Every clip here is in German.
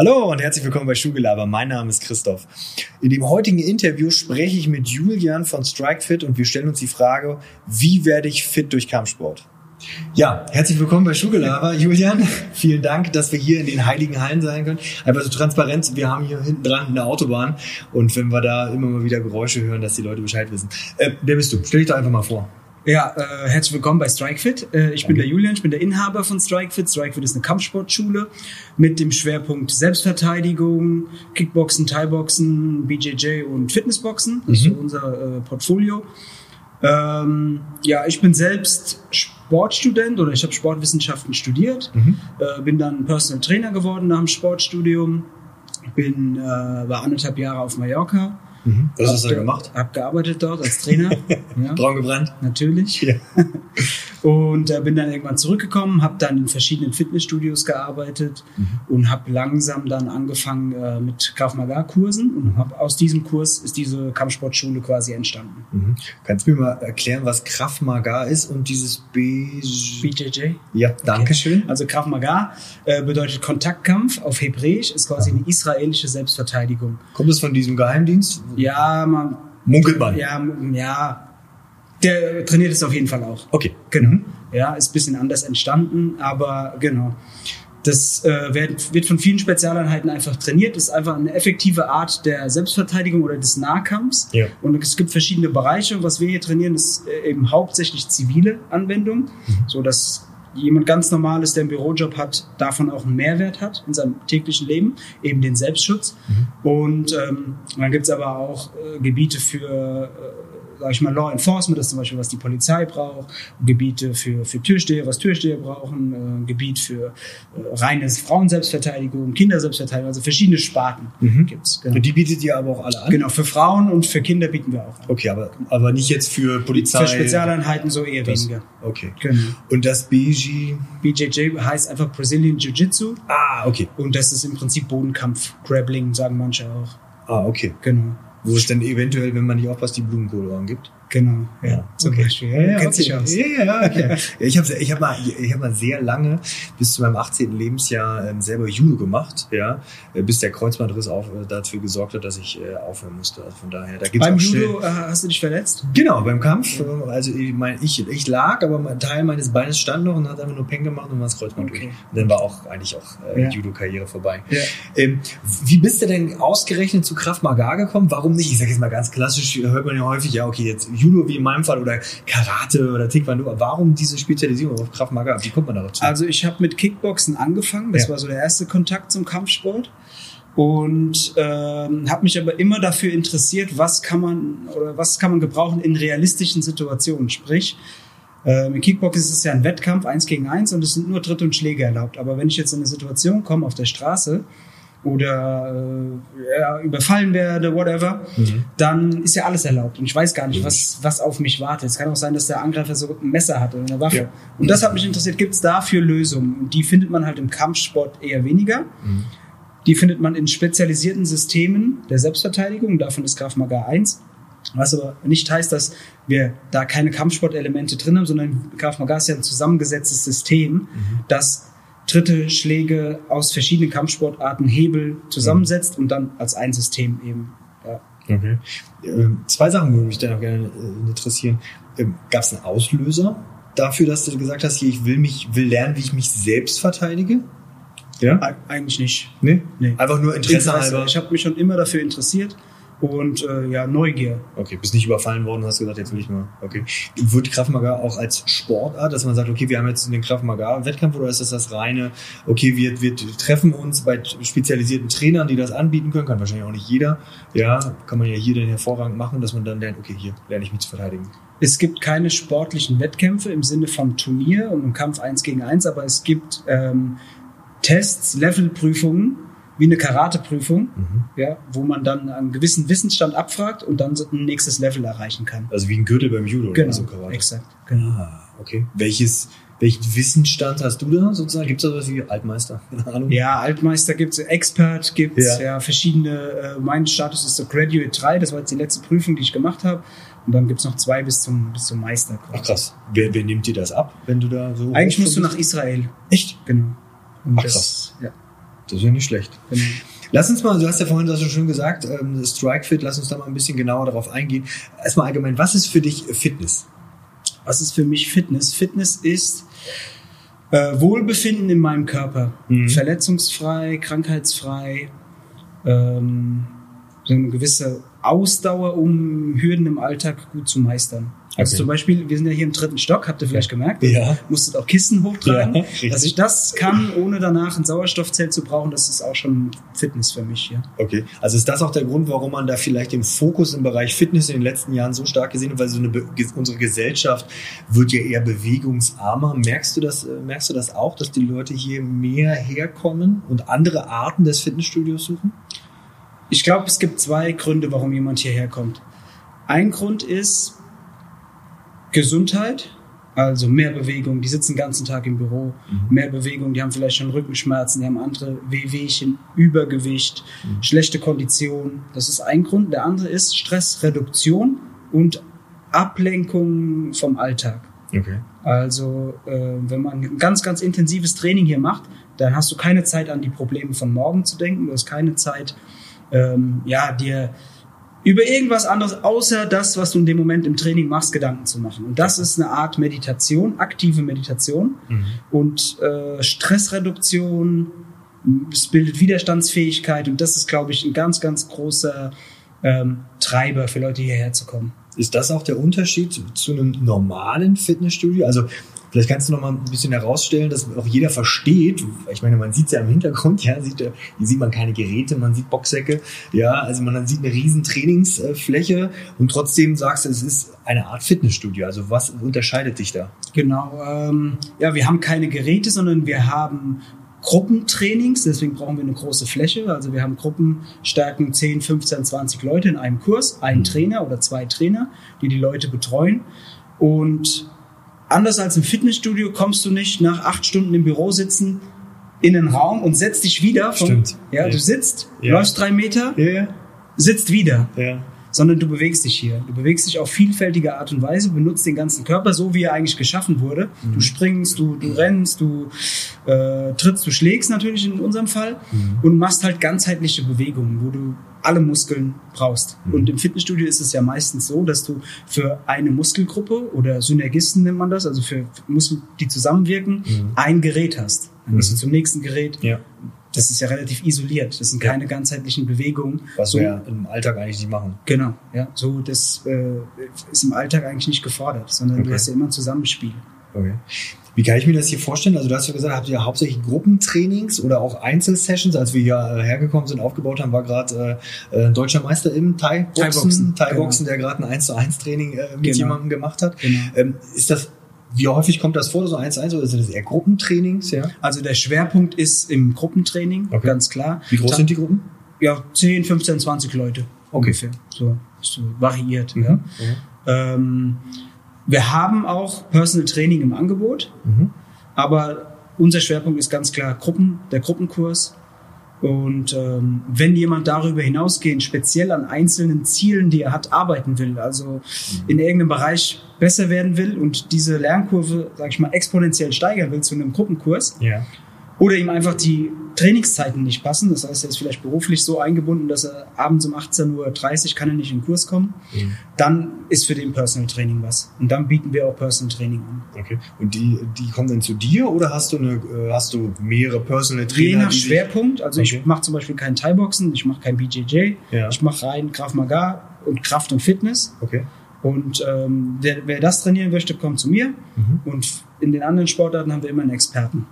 Hallo und herzlich willkommen bei Schuhgelaber. Mein Name ist Christoph. In dem heutigen Interview spreche ich mit Julian von StrikeFit und wir stellen uns die Frage, wie werde ich fit durch Kampfsport? Ja, herzlich willkommen bei Schuhgelaber, Julian. Vielen Dank, dass wir hier in den heiligen Hallen sein können. Einfach so transparent. Wir haben hier hinten dran eine Autobahn und wenn wir da immer mal wieder Geräusche hören, dass die Leute Bescheid wissen. Äh, wer bist du? Stell dich doch einfach mal vor. Ja, äh, herzlich willkommen bei StrikeFit. Äh, ich bin der Julian, ich bin der Inhaber von StrikeFit. StrikeFit ist eine Kampfsportschule mit dem Schwerpunkt Selbstverteidigung, Kickboxen, Thai-Boxen, BJJ und Fitnessboxen. Das ist so unser äh, Portfolio. Ähm, ja, ich bin selbst Sportstudent oder ich habe Sportwissenschaften studiert, äh, bin dann Personal Trainer geworden nach dem Sportstudium, bin äh, war anderthalb Jahre auf Mallorca. Was hast du da Hab- gemacht? Hab gearbeitet dort als Trainer. ja. Braun gebrannt? Natürlich. Ja. Und äh, bin dann irgendwann zurückgekommen, habe dann in verschiedenen Fitnessstudios gearbeitet und habe langsam dann angefangen äh, mit Krav Maga Kursen und hab, aus diesem Kurs ist diese Kampfsportschule quasi entstanden. Mhm. Kannst du mir mal erklären, was Krav Maga ist und dieses B... BJJ. Ja, danke schön. Also Krav Maga äh, bedeutet Kontaktkampf auf Hebräisch, ist quasi eine israelische Selbstverteidigung. Kommt es von diesem Geheimdienst? Ja, man, Munkelt man. ja, ja, der trainiert es auf jeden Fall auch. Okay. Genau. Ja, ist ein bisschen anders entstanden, aber genau. Das äh, wird, wird von vielen Spezialeinheiten einfach trainiert. Das ist einfach eine effektive Art der Selbstverteidigung oder des Nahkampfs. Ja. Und es gibt verschiedene Bereiche. Was wir hier trainieren, ist äh, eben hauptsächlich zivile Anwendung, so dass jemand ganz normales, der einen Bürojob hat, davon auch einen Mehrwert hat in seinem täglichen Leben, eben den Selbstschutz. Und ähm, dann gibt's aber auch äh, Gebiete für, äh, sag ich mal, Law Enforcement, das ist zum Beispiel, was die Polizei braucht, Gebiete für, für Türsteher, was Türsteher brauchen, äh, Gebiet für äh, reine Frauenselbstverteidigung, Kinderselbstverteidigung, also verschiedene Sparten gibt's. Genau. Und die bietet ihr aber auch alle an? genau, für Frauen und für Kinder bieten wir auch an. Okay, aber, aber nicht jetzt für Polizei. Für Spezialeinheiten so eher Das- weniger. Okay. Genau. Und das BG. BJJ heißt einfach Brazilian Jiu-Jitsu Ah, okay. und das ist im Prinzip Bodenkampf, Grappling, sagen manche auch. Ah, okay. Genau. Wo es dann eventuell, wenn man nicht aufpasst, die Blumenkohlohren gibt. Genau, ja, zum okay. Beispiel. Ja, ja, Kennt okay. aus. Ja, ja, okay. Ja, ich habe ich hab mal, ich hab mal sehr lange, bis zu meinem 18. Lebensjahr, ähm, selber Judo gemacht, ja, äh, bis der Kreuzbandriss auf, äh, dafür gesorgt hat, dass ich äh, aufhören musste. Also von daher, da gibt's Beim auch schnell- Judo äh, hast du dich verletzt? Genau, beim Kampf. äh, Also ich, mein, ich, ich lag, aber ein Teil meines Beines stand noch und hat einfach nur Peng gemacht und war das Kreuzband Okay. durch. Und dann war auch eigentlich auch äh, Ja. Judo-Karriere vorbei. Ja. Ähm, wie bist du denn ausgerechnet zu Kraft Maga gekommen? Warum nicht? Ich sage jetzt mal ganz klassisch, hört man ja häufig, ja okay, jetzt Judo wie in meinem Fall oder Karate oder Taekwondo. Warum diese Spezialisierung auf Kraft Maga? Wie kommt man dazu? Also ich habe mit Kickboxen angefangen, das Ja. war so der erste Kontakt zum Kampfsport und ähm, habe mich aber immer dafür interessiert, was kann man oder was kann man gebrauchen in realistischen Situationen. Sprich, ähm, im Kickboxen ist es ja ein Wettkampf, eins gegen eins und es sind nur Tritt und Schläge erlaubt. Aber wenn ich jetzt in eine Situation komme auf der Straße oder äh, ja, überfallen werde, whatever, dann ist ja alles erlaubt. Und ich weiß gar nicht, was, was auf mich wartet. Es kann auch sein, dass der Angreifer so ein Messer hat oder eine Waffe. Ja. Und das hat mich interessiert, gibt es dafür Lösungen? Und die findet man halt im Kampfsport eher weniger. Die findet man in spezialisierten Systemen der Selbstverteidigung. Davon ist Krav Maga 1. Was aber nicht heißt, dass wir da keine Kampfsportelemente drin haben, sondern Krav Maga ist ja ein zusammengesetztes System, das Tritte, Schläge aus verschiedenen Kampfsportarten, Hebel zusammensetzt und dann als ein System eben. Ja. Okay. Ähm, zwei Sachen würde mich da noch gerne äh, interessieren. Ähm, Gab es einen Auslöser dafür, dass du gesagt hast, hier, ich will mich, will lernen, wie ich mich selbst verteidige? Ja? Eig- Eigentlich nicht. Nee? Nee. Einfach nur Interesse Interesse. halber. Ich habe mich schon immer dafür interessiert und äh, ja, Neugier. Okay, bist nicht überfallen worden, hast gesagt, jetzt will ich mal. Okay. Wird Krav Maga auch als Sportart, dass man sagt, okay, wir haben jetzt den Krav Maga Wettkampf oder ist das das reine, okay, wir, wir treffen uns bei spezialisierten Trainern, die das anbieten können, kann wahrscheinlich auch nicht jeder. Ja, kann man ja hier dann hervorragend machen, dass man dann lernt, okay, hier lerne ich mich zu verteidigen. Es gibt keine sportlichen Wettkämpfe im Sinne von Turnier und einem Kampf eins gegen eins, aber es gibt ähm, Tests, Levelprüfungen, wie eine Karateprüfung, ja, wo man dann einen gewissen Wissensstand abfragt und dann ein nächstes Level erreichen kann. Also wie ein Gürtel beim Judo Genau, oder so Karate. exakt. Genau. Ah, okay. Welches, welchen Wissensstand hast du da sozusagen? Gibt es da was wie Altmeister? Keine Ahnung. Ja, Altmeister gibt's, Expert gibt's, Ja. ja, verschiedene, äh, mein Status ist so Graduate 3, das war jetzt die letzte Prüfung, die ich gemacht habe. Und dann gibt's noch zwei bis zum, bis zum Meister. Ach krass. Wer, wer nimmt dir das ab, wenn du da so. Eigentlich musst du nach Israel. Echt? Genau. Und Ach, krass. Ja. Das ist ja nicht schlecht. Genau. Lass uns mal, du hast ja vorhin das schon gesagt, ähm, Strike lass uns da mal ein bisschen genauer darauf eingehen. Erstmal allgemein, was ist für dich Fitness? Was ist für mich Fitness? Fitness ist äh, Wohlbefinden in meinem Körper. Mhm. Verletzungsfrei, krankheitsfrei, ähm, so eine gewisse Ausdauer, um Hürden im Alltag gut zu meistern. Also Okay. zum Beispiel, wir sind ja hier im dritten Stock, habt ihr vielleicht gemerkt. Ja. Musstet auch Kisten hochtragen. Ja, richtig. Dass ich das kann, ohne danach ein Sauerstoffzelt zu brauchen, das ist auch schon Fitness für mich. Ja. Okay, also ist das auch der Grund, warum man da vielleicht den Fokus im Bereich Fitness in den letzten Jahren so stark gesehen hat, weil so eine Be unsere Gesellschaft wird ja eher bewegungsarmer. Merkst du das, äh, merkst du das auch, dass die Leute hier mehr herkommen und andere Arten des Fitnessstudios suchen? Ich glaube, es gibt zwei Gründe, warum jemand hierher kommt. Ein Grund ist Gesundheit, also mehr Bewegung. Die sitzen den ganzen Tag im Büro, mehr Bewegung. Die haben vielleicht schon Rückenschmerzen, die haben andere Wehwehchen, Übergewicht, schlechte Kondition. Das ist ein Grund. Der andere ist Stressreduktion und Ablenkung vom Alltag. Okay. Also äh, wenn man ein ganz, ganz intensives Training hier macht, dann hast du keine Zeit an die Probleme von morgen zu denken. Du hast keine Zeit, ähm, ja, dir über irgendwas anderes außer das, was du in dem Moment im Training machst, Gedanken zu machen. Und das ist eine Art Meditation, aktive Meditation und äh, Stressreduktion. Es bildet Widerstandsfähigkeit und das ist, glaube ich, ein ganz, ganz großer ähm, Treiber für Leute hierher zu kommen. Ist das auch der Unterschied zu einem normalen Fitnessstudio? Also vielleicht kannst du noch mal ein bisschen herausstellen, dass auch jeder versteht. Ich meine, man sieht es ja im Hintergrund, ja, sieht, hier sieht man keine Geräte, man sieht Boxsäcke, ja, also man sieht eine riesen Trainingsfläche und trotzdem sagst du, es ist eine Art Fitnessstudio. Also was unterscheidet dich da? Genau. Ähm, ja, wir haben keine Geräte, sondern wir haben Gruppentrainings, deswegen brauchen wir eine große Fläche. Also wir haben Gruppenstärken 10, 15, 20 Leute in einem Kurs, ein Trainer oder zwei Trainer, die die Leute betreuen. Und anders als im Fitnessstudio kommst du nicht nach acht Stunden im Büro sitzen in einen Raum und setzt dich wieder. Von, Stimmt. Ja, Ja. du sitzt, Ja. läufst drei Meter, Ja, sitzt wieder ja. Sondern du bewegst dich hier. Du bewegst dich auf vielfältige Art und Weise, benutzt den ganzen Körper so, wie er eigentlich geschaffen wurde. Du springst, du, du rennst, du äh, trittst, du schlägst natürlich in unserem Fall und machst halt ganzheitliche Bewegungen, wo du alle Muskeln brauchst. Und im Fitnessstudio ist es ja meistens so, dass du für eine Muskelgruppe oder Synergisten nennt man das, also für Muskeln, die zusammenwirken, ein Gerät hast. Dann gehst du zum nächsten Gerät. Ja. Das ist ja relativ isoliert. Das sind keine ganzheitlichen Bewegungen. Was So- wir ja im Alltag eigentlich nicht machen. Genau, ja. So, das äh, ist im Alltag eigentlich nicht gefordert, sondern Okay. du hast ja immer ein Zusammenspiel. Okay. Wie kann ich mir das hier vorstellen? Also du hast ja gesagt, habt ihr hauptsächlich Gruppentrainings oder auch Einzelsessions? Als wir hier äh, hergekommen sind, aufgebaut haben, war gerade äh, ein deutscher Meister im Thai-Boxen, Thai-Boxen, Thai-Boxen der gerade ein 1 zu 1 Training äh, mit Genau. jemandem gemacht hat. Genau. Ähm, ist das, wie häufig kommt das vor, so 1 zu 1 oder sind das eher Gruppentrainings? Ja? Also der Schwerpunkt ist im Gruppentraining, Okay. ganz klar. Wie groß Ta- sind die Gruppen? Ja, 10, 15, 20 Leute Okay. ungefähr. So, so variiert. Mhm. Ja. Ähm, wir haben auch Personal Training im Angebot, Mhm. aber unser Schwerpunkt ist ganz klar Gruppen, der Gruppenkurs. Und ähm, wenn jemand darüber hinausgehend speziell an einzelnen Zielen, die er hat, arbeiten will, also in irgendeinem Bereich besser werden will und diese Lernkurve, sag ich mal, exponentiell steigern will zu einem Gruppenkurs, Ja. Oder ihm einfach die Trainingszeiten nicht passen. Das heißt, er ist vielleicht beruflich so eingebunden, dass er abends um 18.30 Uhr kann er nicht in den Kurs kommen. Mhm. Dann ist für den Personal Training was. Und dann bieten wir auch Personal Training an. Okay. Und die, die kommen dann zu dir oder hast du eine, äh, hast du mehrere Personal Trainer? Je nach Schwerpunkt. Also Okay. ich mache zum Beispiel kein Thai-Boxen, ich mache kein BJJ. Ja. Ich mache rein Krav Maga und Kraft und Fitness. Okay. Und ähm, der, wer das trainieren möchte, kommt zu mir. Mhm. Und in den anderen Sportarten haben wir immer einen Experten.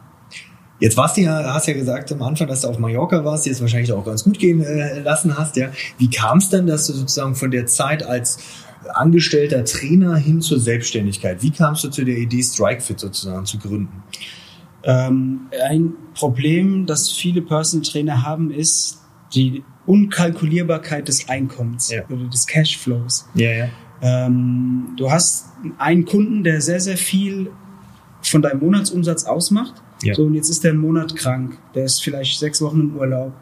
Jetzt warst du ja, hast ja gesagt am Anfang, dass du auf Mallorca warst, die es wahrscheinlich auch ganz gut gehen äh, lassen hast, ja. Wie kam es denn, dass du sozusagen von der Zeit als angestellter Trainer hin zur Selbstständigkeit, wie kamst du zu der Idee, StrikeFit sozusagen zu gründen? Ähm, ein Problem, das viele Personal Trainer haben, ist die Unkalkulierbarkeit des Einkommens Ja. oder des Cashflows. Ja, ja. Ähm, du hast einen Kunden, der sehr, sehr viel von deinem Monatsumsatz ausmacht. Ja. So, und jetzt ist der einen Monat krank. Der ist vielleicht sechs Wochen im Urlaub.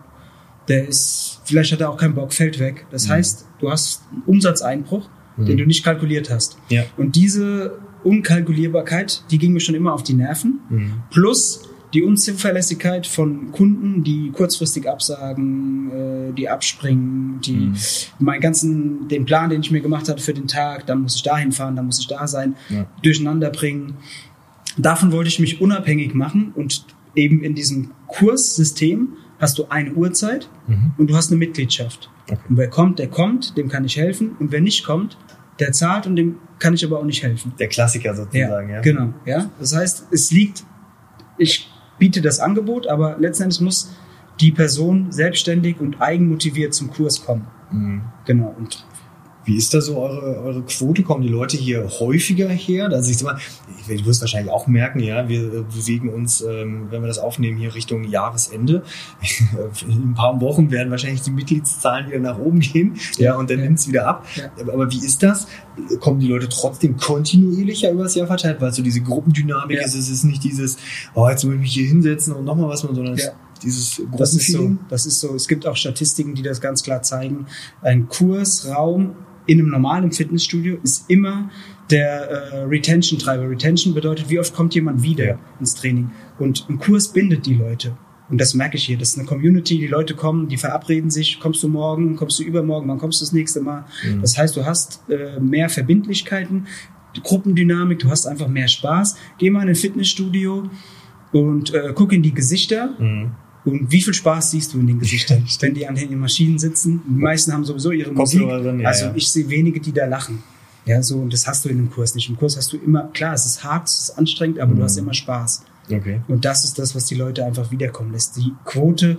Der ist, vielleicht hat er auch keinen Bock, fällt weg. Das heißt, du hast einen Umsatzeinbruch, den du nicht kalkuliert hast. Ja. Und diese Unkalkulierbarkeit, die ging mir schon immer auf die Nerven. Mhm. Plus die Unzuverlässigkeit von Kunden, die kurzfristig absagen, äh, die abspringen, die mhm. meinen ganzen, den Plan, den ich mir gemacht hatte für den Tag, dann muss ich dahin fahren, dann muss ich da sein, ja. durcheinander bringen. Davon wollte ich mich unabhängig machen und eben in diesem Kurssystem hast du eine Uhrzeit mhm. und du hast eine Mitgliedschaft. Okay. Und wer kommt, der kommt, dem kann ich helfen. Und wer nicht kommt, der zahlt und dem kann ich aber auch nicht helfen. Der Klassiker sozusagen, ja. ja. Genau, ja. Das heißt, es liegt, ich biete das Angebot, aber letztendlich muss die Person selbstständig und eigenmotiviert zum Kurs kommen. Mhm. Genau. Und wie ist da so eure, eure Quote? Kommen die Leute hier häufiger her? Also ich sag mal, du wirst wahrscheinlich auch merken, ja, wir bewegen uns, ähm, wenn wir das aufnehmen, hier Richtung Jahresende. In ein paar Wochen werden wahrscheinlich die Mitgliedszahlen wieder nach oben gehen, ja, und dann ja. nimmt es wieder ab. Ja. Aber wie ist das? Kommen die Leute trotzdem kontinuierlicher über das Jahr verteilt, weil so diese Gruppendynamik ja. ist? Es ist nicht dieses, oh, jetzt muss ich mich hier hinsetzen und nochmal was, sondern ja dieses das ist so, das ist so. Es gibt auch Statistiken, die das ganz klar zeigen. Ein Kursraum in einem normalen Fitnessstudio ist immer der äh, Retention-Treiber. Retention bedeutet, wie oft kommt jemand wieder ja. ins Training. Und ein Kurs bindet die Leute. Und das merke ich hier. Das ist eine Community, die Leute kommen, die verabreden sich, kommst du morgen, kommst du übermorgen, wann kommst du das nächste Mal. Mhm. Das heißt, du hast äh, mehr Verbindlichkeiten, Gruppendynamik, du hast einfach mehr Spaß. Geh mal in ein Fitnessstudio und äh, guck in die Gesichter. Mhm und wie viel Spaß siehst du in den Gesichtern, wenn die an den Maschinen sitzen? Die meisten haben sowieso ihre Musik. Drin, also ich sehe wenige, die da lachen. Ja, so, und das hast du in dem Kurs nicht. Im Kurs hast du immer, klar, es ist hart, es ist anstrengend, aber mhm. du hast immer Spaß. Okay. Und das ist das, was die Leute einfach wiederkommen lässt. Die Quote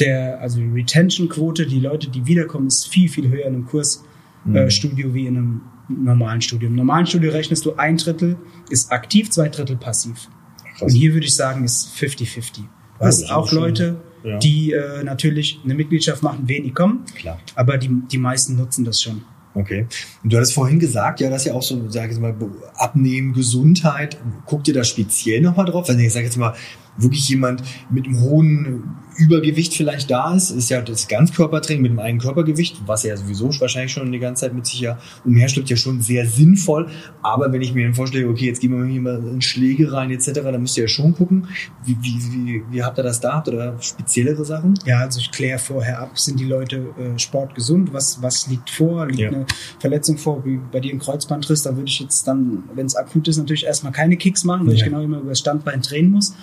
der, also die Retention-Quote, die Leute, die wiederkommen, ist viel, viel höher in einem Kursstudio mhm. äh, wie in einem normalen Studio. Im normalen Studio rechnest du ein Drittel ist aktiv, zwei Drittel passiv. Krass. Und hier würde ich sagen, ist 50-50. Du hast oh, auch Leute, ja. die äh, natürlich eine Mitgliedschaft machen, wenig kommen. Klar. Aber die, die meisten nutzen das schon. Okay. Und du hattest vorhin gesagt, ja, dass ja auch so, sag ich mal, Abnehmen, Gesundheit. Guckt ihr da speziell nochmal drauf? Also ich sage jetzt mal, wirklich jemand mit einem hohen Übergewicht vielleicht da ist, ist ja das Ganzkörpertraining mit einem eigenen Körpergewicht, was ja sowieso wahrscheinlich schon die ganze Zeit mit sich ja umherschleppt, ja schon sehr sinnvoll. Aber wenn ich mir dann vorstelle, okay, jetzt gehen wir hier mal in Schläge rein etc., dann müsst ihr ja schon gucken, wie, wie, wie, wie habt ihr das da? Habt ihr da speziellere Sachen? Ja, also ich kläre vorher ab, sind die Leute äh, sportgesund? Was, was liegt vor? Liegt ja. eine Verletzung vor, wie bei dir ein Kreuzbandriss? Da würde ich jetzt dann, wenn es akut ist, natürlich erstmal keine Kicks machen, weil ja. ich genau immer über das Standbein drehen muss.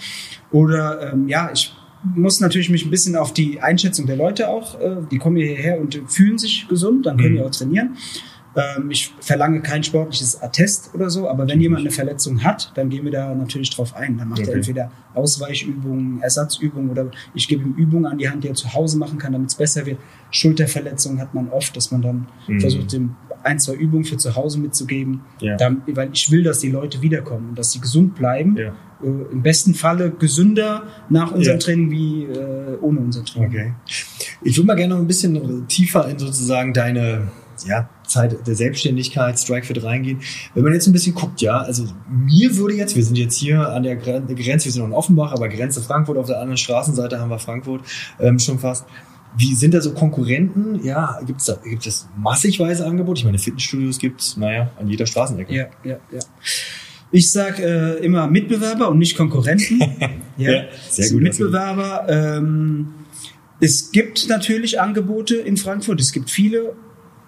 Oder ähm, ja, ich muss natürlich mich ein bisschen auf die Einschätzung der Leute auch, äh, die kommen hierher und fühlen sich gesund, dann können mhm. die auch trainieren. Ähm, ich verlange kein sportliches Attest oder so, aber wenn jemand eine Verletzung hat, dann gehen wir da natürlich drauf ein. Dann macht okay. er entweder Ausweichübungen, Ersatzübungen oder ich gebe ihm Übungen an die Hand, die er zu Hause machen kann, damit es besser wird. Schulterverletzungen hat man oft, dass man dann mhm. versucht, dem ein, zwei Übungen für zu Hause mitzugeben, ja. dann, weil ich will, dass die Leute wiederkommen und dass sie gesund bleiben. Ja. Äh, Im besten Falle gesünder nach unserem ja. Training wie äh, ohne unser Training. Okay. Ich würde mal gerne noch ein bisschen tiefer in sozusagen deine ja, Zeit der Selbstständigkeit, Strikefit reingehen. Wenn man jetzt ein bisschen guckt, ja, also mir würde jetzt, wir sind jetzt hier an der Grenze, wir sind noch in Offenbach, aber Grenze Frankfurt, auf der anderen Straßenseite haben wir Frankfurt ähm, schon fast. Wie sind da so Konkurrenten? Ja, gibt es da gibt es massigweise Angebote? Ich meine, Fitnessstudios gibt es, naja, an jeder Straßenecke. Ja, ja, ja. Ich sag äh, immer Mitbewerber und nicht Konkurrenten. ja, ja, sehr gut. Mitbewerber. Ähm, es gibt natürlich Angebote in Frankfurt, es gibt viele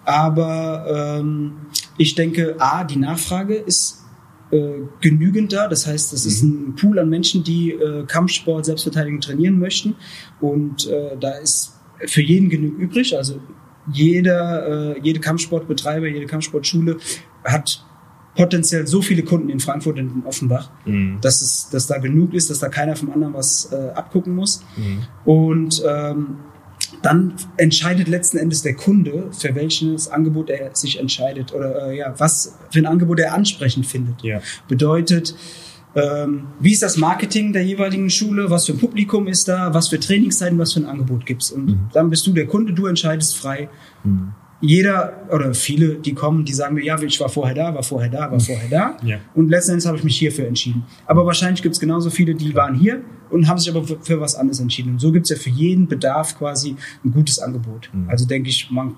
aber ähm, ich denke, A, die Nachfrage ist äh, genügend da. Das heißt, es mhm. ist ein Pool an Menschen, die äh, Kampfsport, Selbstverteidigung trainieren möchten. Und äh, da ist für jeden genug übrig. Also jeder, äh, jede Kampfsportbetreiber, jede Kampfsportschule hat potenziell so viele Kunden in Frankfurt und in Offenbach, mhm. dass es, dass da genug ist, dass da keiner vom anderen was äh, abgucken muss. Mhm. Und ähm, dann entscheidet letzten Endes der Kunde, für welches Angebot er sich entscheidet oder äh, ja, was für ein Angebot er ansprechend findet. Ja. Bedeutet, ähm, wie ist das Marketing der jeweiligen Schule, was für ein Publikum ist da, was für Trainingszeiten, was für ein Angebot gibt's. Und mhm. dann bist du der Kunde, du entscheidest frei. Mhm jeder oder viele, die kommen, die sagen mir, ja, ich war vorher da, war vorher da, war vorher da. Ja. Und letzten Endes habe ich mich hierfür entschieden. Aber wahrscheinlich gibt es genauso viele, die waren hier und haben sich aber für, für was anderes entschieden. Und so gibt es ja für jeden Bedarf quasi ein gutes Angebot. Mhm. Also denke ich, man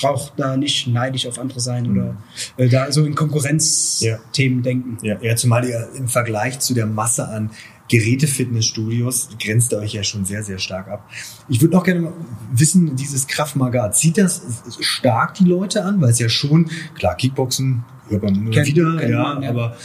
braucht da nicht neidisch auf andere sein mhm. oder äh, da so in Konkurrenzthemen ja. denken. Ja. ja, zumal ihr im Vergleich zu der Masse an Geräte-Fitnessstudios grenzt ihr euch ja schon sehr, sehr stark ab. Ich würde noch gerne wissen, dieses Kraft Maga, zieht das stark die Leute an? Weil es ja schon, klar, Kickboxen hört man Kennt- wieder, kennt ja, man, ja. aber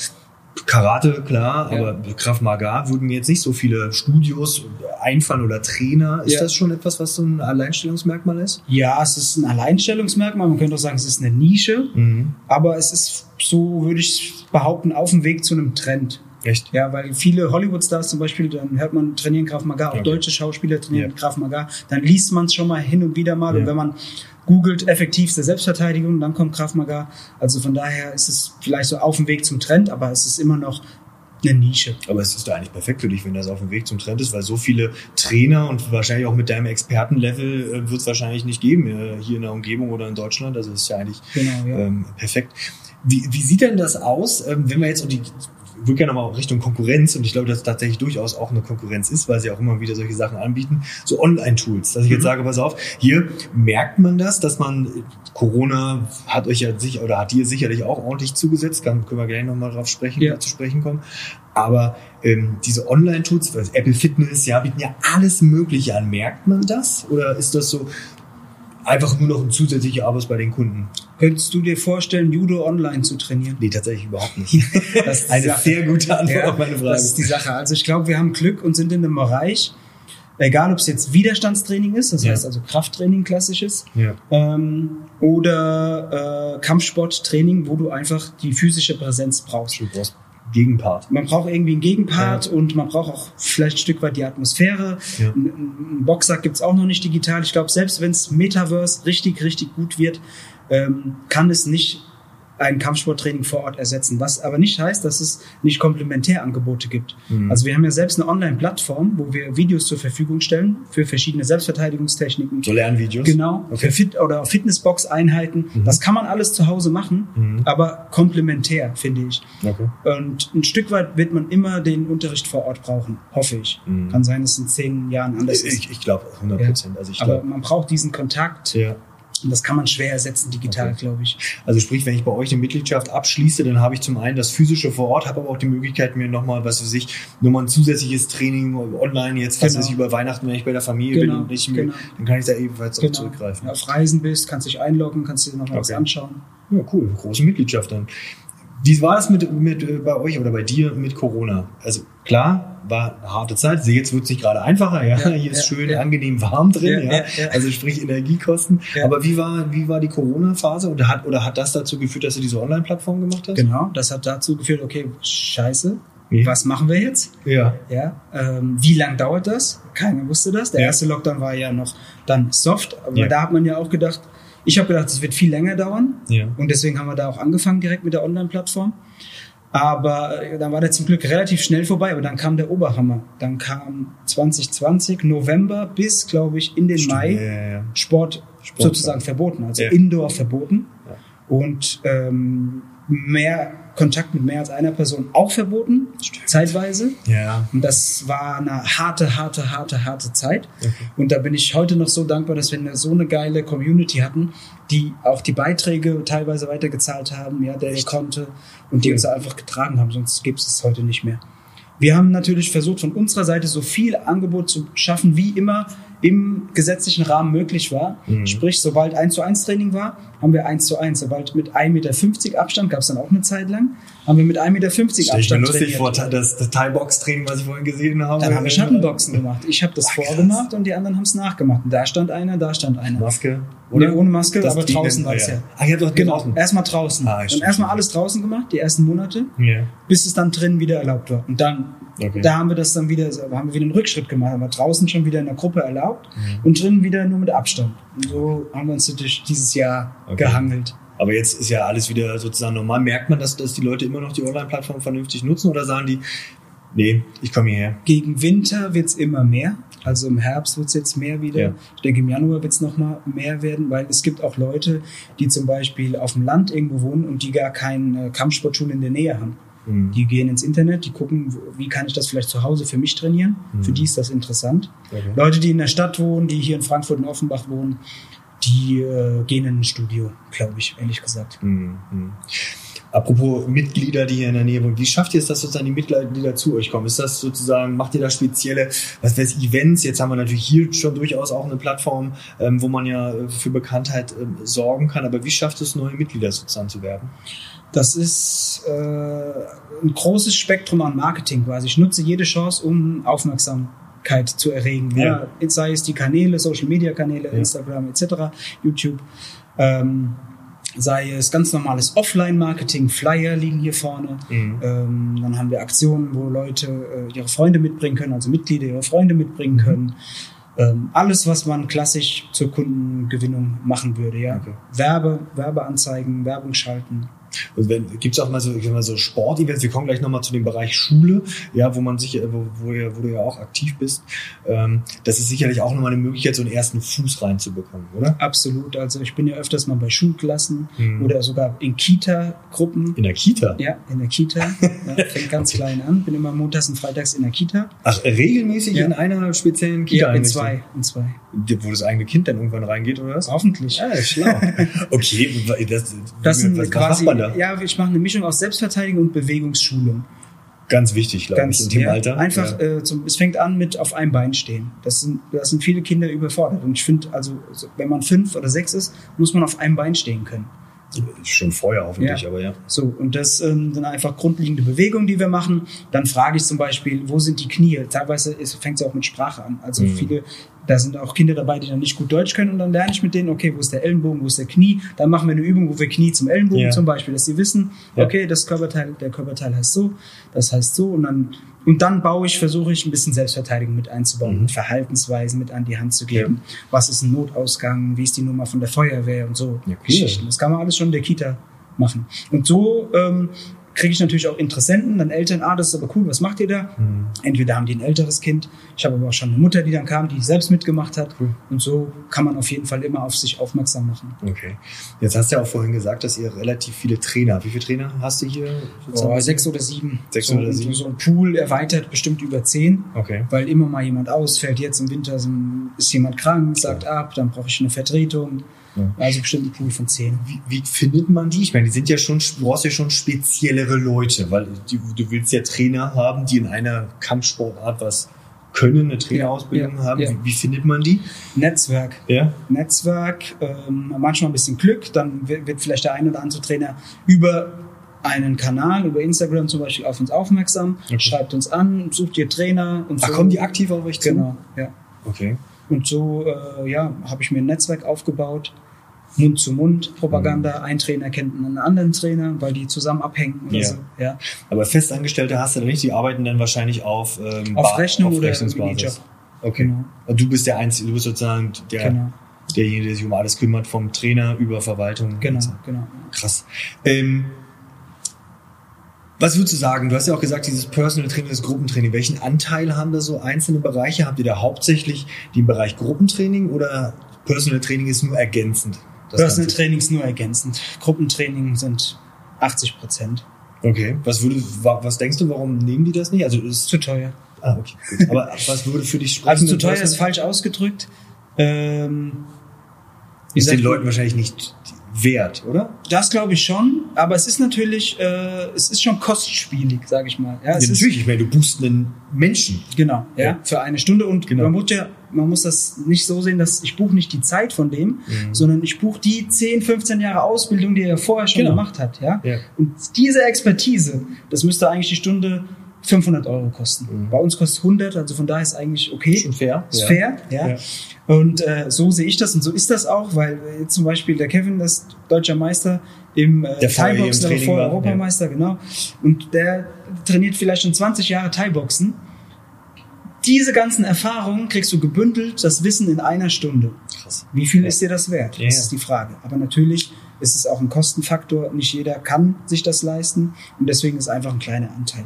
Karate, klar, Ja. aber Krav Maga würden mir jetzt nicht so viele Studios einfallen oder Trainer. Ist Ja. das schon etwas, was so ein Alleinstellungsmerkmal ist? Ja, es ist ein Alleinstellungsmerkmal. Man könnte auch sagen, es ist eine Nische. Mhm. Aber es ist, so würde ich behaupten, auf dem Weg zu einem Trend. Echt? Ja, weil viele Hollywood-Stars zum Beispiel, dann hört man trainieren Krav Maga, auch Okay. deutsche Schauspieler trainieren Ja. Krav Maga, dann liest man es schon mal hin und wieder mal Ja. und wenn man googelt effektivste Selbstverteidigung, dann kommt Krav Maga. Also von daher ist es vielleicht so auf dem Weg zum Trend, aber es ist immer noch eine Nische. Aber es ist doch eigentlich perfekt für dich, wenn das auf dem Weg zum Trend ist, weil so viele Trainer und wahrscheinlich auch mit deinem Expertenlevel äh, wird es wahrscheinlich nicht geben hier in der Umgebung oder in Deutschland. Also ist ja eigentlich Genau, ja. ähm, perfekt. Wie, wie sieht denn das aus, ähm, wenn wir jetzt die gerne mal auch Richtung Konkurrenz und ich glaube, dass es tatsächlich durchaus auch eine Konkurrenz ist, weil sie auch immer wieder solche Sachen anbieten, so Online-Tools, dass ich jetzt Mhm. sage, pass auf, hier merkt man das, dass man Corona hat euch ja sicher oder hat dir sicherlich auch ordentlich zugesetzt, kann, können wir gleich nochmal drauf sprechen, Ja. zu sprechen kommen. Aber ähm, diese Online-Tools, also Apple Fitness, ja, bieten ja alles Mögliche an. Merkt man das? Oder ist das so einfach nur noch ein zusätzlicher Arbeit bei den Kunden? Könntest du dir vorstellen, Judo online zu trainieren? Nee, tatsächlich überhaupt nicht. Das ist Eine Sache. sehr gute Antwort Ja, auf meine Frage. Das ist die Sache. Also ich glaube, wir haben Glück und sind in einem Bereich, egal ob es jetzt Widerstandstraining ist, das Ja. heißt also Krafttraining klassisches, ja. ähm, oder äh, Kampfsporttraining, wo du einfach die physische Präsenz brauchst. Du brauchst Gegenpart. Man braucht irgendwie einen Gegenpart und man braucht auch vielleicht ein Stück weit die Atmosphäre. Ja. Ein, Boxsack gibt's auch noch nicht digital. Ich glaube, selbst wenn es Metaverse richtig, richtig gut wird, ähm, kann es nicht ein Kampfsporttraining vor Ort ersetzen. Was aber nicht heißt, dass es nicht Komplementärangebote gibt. Mhm. Also wir haben ja selbst eine Online-Plattform, wo wir Videos zur Verfügung stellen für verschiedene Selbstverteidigungstechniken. So Lernvideos? Genau, Okay. für Fit oder Fitnessbox-Einheiten. Mhm. Das kann man alles zu Hause machen, Mhm. aber komplementär, finde ich. Okay. Und ein Stück weit wird man immer den Unterricht vor Ort brauchen, hoffe ich. Mhm. Kann sein, dass es in zehn Jahren anders ist. Ich, ich glaube 100 Prozent. Also ich Aber man braucht diesen Kontakt Ja. Und das kann man schwer ersetzen digital, Okay. glaube ich. Also sprich, wenn ich bei euch eine Mitgliedschaft abschließe, dann habe ich zum einen das physische vor Ort, habe aber auch die Möglichkeit, mir nochmal, was weiß ich, nochmal ein zusätzliches Training online jetzt, was Genau. weiß ich, über Weihnachten, wenn ich bei der Familie Genau, bin und nicht, genau. dann kann ich da ebenfalls auch Genau. zurückgreifen. Wenn du auf Reisen bist, kannst dich einloggen, kannst dir noch mal was Okay. anschauen. Ja, cool. Große Mitgliedschaft dann. Wie war das mit, mit äh, bei euch oder bei dir mit Corona? Also klar, war eine harte Zeit. Jetzt wird es nicht gerade einfacher. Ja, Ja, hier ist ja, schön ja. angenehm warm drin. Ja. Also sprich Energiekosten. Aber wie war wie war die Corona-Phase oder hat oder hat das dazu geführt, dass du diese Online-Plattform gemacht hast? Genau, das hat dazu geführt, okay, scheiße, was machen wir jetzt? Ja. Ja, ähm, wie lang dauert das? Keiner wusste das. Der erste Lockdown war ja noch dann soft, aber da hat man ja auch gedacht, ich habe gedacht, es wird viel länger dauern. Ja. Und deswegen haben wir da auch angefangen direkt mit der Online-Plattform. Aber äh, dann war der zum Glück relativ schnell vorbei, aber dann kam der Oberhammer. Dann kam 2020, November bis, glaube ich, in den Stimmt, Mai Ja, ja. Sport, Sport, sozusagen verboten, also. Indoor verboten. Und ähm, mehr Kontakt mit mehr als einer Person auch verboten, Stimmt. zeitweise. Ja. Und das war eine harte, harte, harte, harte Zeit. Okay. Und da bin ich heute noch so dankbar, dass wir eine, so eine geile Community hatten, die auch die Beiträge teilweise weitergezahlt haben, ja, der Echt? konnte und die uns einfach getragen haben, sonst gibt es es heute nicht mehr. Wir haben natürlich versucht, von unserer Seite so viel Angebot zu schaffen, wie immer im gesetzlichen Rahmen möglich war. Mhm. Sprich, sobald 1 zu 1 Training war, haben wir 1 zu 1. Sobald mit 1,50 Meter Abstand, gab es dann auch eine Zeit lang, haben wir mit 1,50 Meter Stell ich mir Abstand lustig vor, trainiert. das, das Thai-Box-Training, was ich vorhin gesehen habe. Dann haben wir Schattenboxen gemacht. Ich habe das Ach, vorgemacht und die anderen haben es nachgemacht. Und da stand einer, da stand einer. Maske. Nee, ohne Maske, Das aber draußen war es ja. ja. Ach, ihr habt doch Genau, draußen. erstmal draußen. Ah, und stimmt, erstmal alles draußen gemacht, die ersten Monate, Ja. bis es dann drinnen wieder erlaubt war. Und dann, Okay. da haben wir das dann wieder, haben wir wieder einen Rückschritt gemacht, haben wir draußen schon wieder in der Gruppe erlaubt Mhm. und drinnen wieder nur mit Abstand. Und so haben wir uns durch dieses Jahr Okay. gehangelt. Aber jetzt ist ja alles wieder sozusagen normal. Merkt man, dass, dass die Leute immer noch die Online-Plattform vernünftig nutzen oder sagen die, nee, ich komme hierher? Gegen Winter wird's immer mehr. Also im Herbst wird's jetzt mehr wieder. Ja. Ich denke, im Januar wird's noch mal mehr werden, weil es gibt auch Leute, die zum Beispiel auf dem Land irgendwo wohnen und die gar keine Kampfsportschule in der Nähe haben. Mhm. Die gehen ins Internet, die gucken, wie kann ich das vielleicht zu Hause für mich trainieren. Mhm. Für die ist das interessant. Okay. Leute, die in der Stadt wohnen, die hier in Frankfurt und Offenbach wohnen, die äh, gehen in ein Studio, glaube ich, ehrlich gesagt. Mhm. Mhm. Apropos Mitglieder, die hier in der Nähe wohnen, wie schafft ihr es, dass sozusagen die Mitglieder zu euch kommen? Ist das sozusagen, macht ihr da spezielle, was weiß ich, Events? Jetzt haben wir natürlich hier schon durchaus auch eine Plattform, ähm, wo man ja äh, für Bekanntheit ähm, sorgen kann. Aber wie schafft es, neue Mitglieder sozusagen zu werden? Das ist äh, ein großes Spektrum an Marketing quasi. Ich nutze jede Chance, um Aufmerksamkeit zu erregen. Ja. ja sei es die Kanäle, Social Media Kanäle, ja. Instagram etc., YouTube. Ähm, sei es ganz normales Offline-Marketing, Flyer liegen hier vorne. Mhm. Ähm, dann haben wir Aktionen, wo Leute äh, ihre Freunde mitbringen können, also Mitglieder ihre Freunde mitbringen mhm. können. Ähm, alles, was man klassisch zur Kundengewinnung machen würde, ja. Okay. Werbe, Werbeanzeigen, Werbung schalten. Also gibt es auch mal so, mal so Sportevents, wir kommen gleich nochmal zu dem Bereich Schule, ja, wo man sich, wo, wo, ja, wo du ja auch aktiv bist. Ähm, das ist sicherlich auch nochmal eine Möglichkeit, so einen ersten Fuß reinzubekommen, oder? Absolut. Also ich bin ja öfters mal bei Schulklassen mhm. oder sogar in Kita-Gruppen. In der Kita? Ja, in der Kita. Ja, fängt ganz okay. klein an. Bin immer montags und freitags in der Kita. Ach, regelmäßig ja. in einer speziellen Kita? Ja, in zwei. In zwei. Wo das eigene Kind dann irgendwann reingeht, oder was? Hoffentlich. Ah, schlau. okay, das, das sind was quasi, macht da? Ja, ich mache eine Mischung aus Selbstverteidigung und Bewegungsschulung. Ganz wichtig, glaube Ganz, ich, in dem ja, Alter. Einfach, ja. äh, zum, es fängt an mit auf einem Bein stehen. Das sind, das sind viele Kinder überfordert. Und ich finde, also, wenn man fünf oder sechs ist, muss man auf einem Bein stehen können. Schon vorher hoffentlich, ja. aber ja. So, und das ähm, sind einfach grundlegende Bewegungen, die wir machen. Dann frage ich zum Beispiel, wo sind die Knie? Teilweise fängt es auch mit Sprache an. Also mhm. viele da sind auch Kinder dabei, die dann nicht gut Deutsch können und dann lerne ich mit denen, okay, wo ist der Ellenbogen, wo ist der Knie? Dann machen wir eine Übung, wo wir Knie zum Ellenbogen ja. zum Beispiel, dass sie wissen, okay, das Körperteil, der Körperteil heißt so, das heißt so und dann und dann baue ich, versuche ich ein bisschen Selbstverteidigung mit einzubauen, mhm. Verhaltensweisen mit an die Hand zu geben. Ja. Was ist ein Notausgang? Wie ist die Nummer von der Feuerwehr und so ja, cool. Geschichten. Das kann man alles schon in der Kita machen. Und so ähm, kriege ich natürlich auch Interessenten, dann Eltern, ah, das ist aber cool, was macht ihr da? Mhm. Entweder haben die ein älteres Kind, ich habe aber auch schon eine Mutter, die dann kam, die selbst mitgemacht hat. Cool. Und so kann man auf jeden Fall immer auf sich aufmerksam machen. Okay. Jetzt hast du ja auch vorhin gesagt, dass ihr relativ viele Trainer habt. Wie viele Trainer hast du hier? Oh, sechs oder sieben. Sechs so, oder sieben. So ein Pool erweitert bestimmt über zehn. Okay. Weil immer mal jemand ausfällt. Jetzt im Winter ist jemand krank, sagt ja. ab, dann brauche ich eine Vertretung. Ja. Also bestimmt ein Pool von zehn. Wie, wie, findet man die? Ich meine, die sind ja schon, du brauchst ja schon speziellere Leute, weil die, du willst ja Trainer haben, die in einer Kampfsportart was können, eine Trainerausbildung ja, ja, haben. Wie, wie, findet man die? Netzwerk. Ja. Netzwerk, ähm, manchmal ein bisschen Glück, dann wird, wird vielleicht der ein oder andere Trainer über einen Kanal, über Instagram zum Beispiel, auf uns aufmerksam, okay. schreibt uns an, sucht ihr Trainer und so. Ach, kommen die aktiv auf euch zu? Genau, ja. Okay. Und so äh, ja, habe ich mir ein Netzwerk aufgebaut. Mund-zu-Mund-Propaganda. Mhm. Ein Trainer kennt einen anderen Trainer, weil die zusammen abhängen oder ja. so. Ja. Aber Festangestellte hast du nicht, die arbeiten dann wahrscheinlich auf, ähm, auf Rechnung auf oder Rechnungsbasis. Okay. Genau. Und du bist der Einzige, du bist sozusagen der, genau. derjenige, der sich um alles kümmert, vom Trainer über Verwaltung. Genau, so. genau. Krass. Ähm, was würdest du sagen? Du hast ja auch gesagt, dieses Personal Training, das Gruppentraining. Welchen Anteil haben da so einzelne Bereiche? Habt ihr da hauptsächlich den Bereich Gruppentraining oder Personal Training ist nur ergänzend? Personal Ganze? Training ist nur ergänzend. Gruppentraining sind 80 Prozent. Okay. Was würde, was denkst du, warum nehmen die das nicht? Also ist zu teuer. Ah, okay. Gut. Aber was würde für dich sprechen? Also zu teuer ist falsch ausgedrückt. Ähm, ist den Leuten wahrscheinlich nicht wert, oder? Das glaube ich schon, aber es ist natürlich, äh, es ist schon kostspielig, sage ich mal. Ja, ja natürlich, ist, ich meine, du buchst einen Menschen. Genau, ja, ja. für eine Stunde und genau. man muss ja, man muss das nicht so sehen, dass ich buche nicht die Zeit von dem, mhm. sondern ich buche die 10, 15 Jahre Ausbildung, die er vorher schon genau. gemacht hat, ja? ja. Und diese Expertise, das müsste eigentlich die Stunde 500 Euro kosten. Mhm. Bei uns kostet 100, also von daher ist eigentlich okay. Schon fair. Ist ja. fair, ja. ja. Und äh, so sehe ich das und so ist das auch, weil äh, zum Beispiel der Kevin, das deutscher Meister im äh, Thai-Boxen, der vorher Europameister, ja. genau. Und der trainiert vielleicht schon 20 Jahre Thai-Boxen. Diese ganzen Erfahrungen kriegst du gebündelt, das Wissen in einer Stunde. Krass. Wie viel ist dir das wert? Ja. Das ist die Frage. Aber natürlich ist es auch ein Kostenfaktor. Nicht jeder kann sich das leisten und deswegen ist einfach ein kleiner Anteil.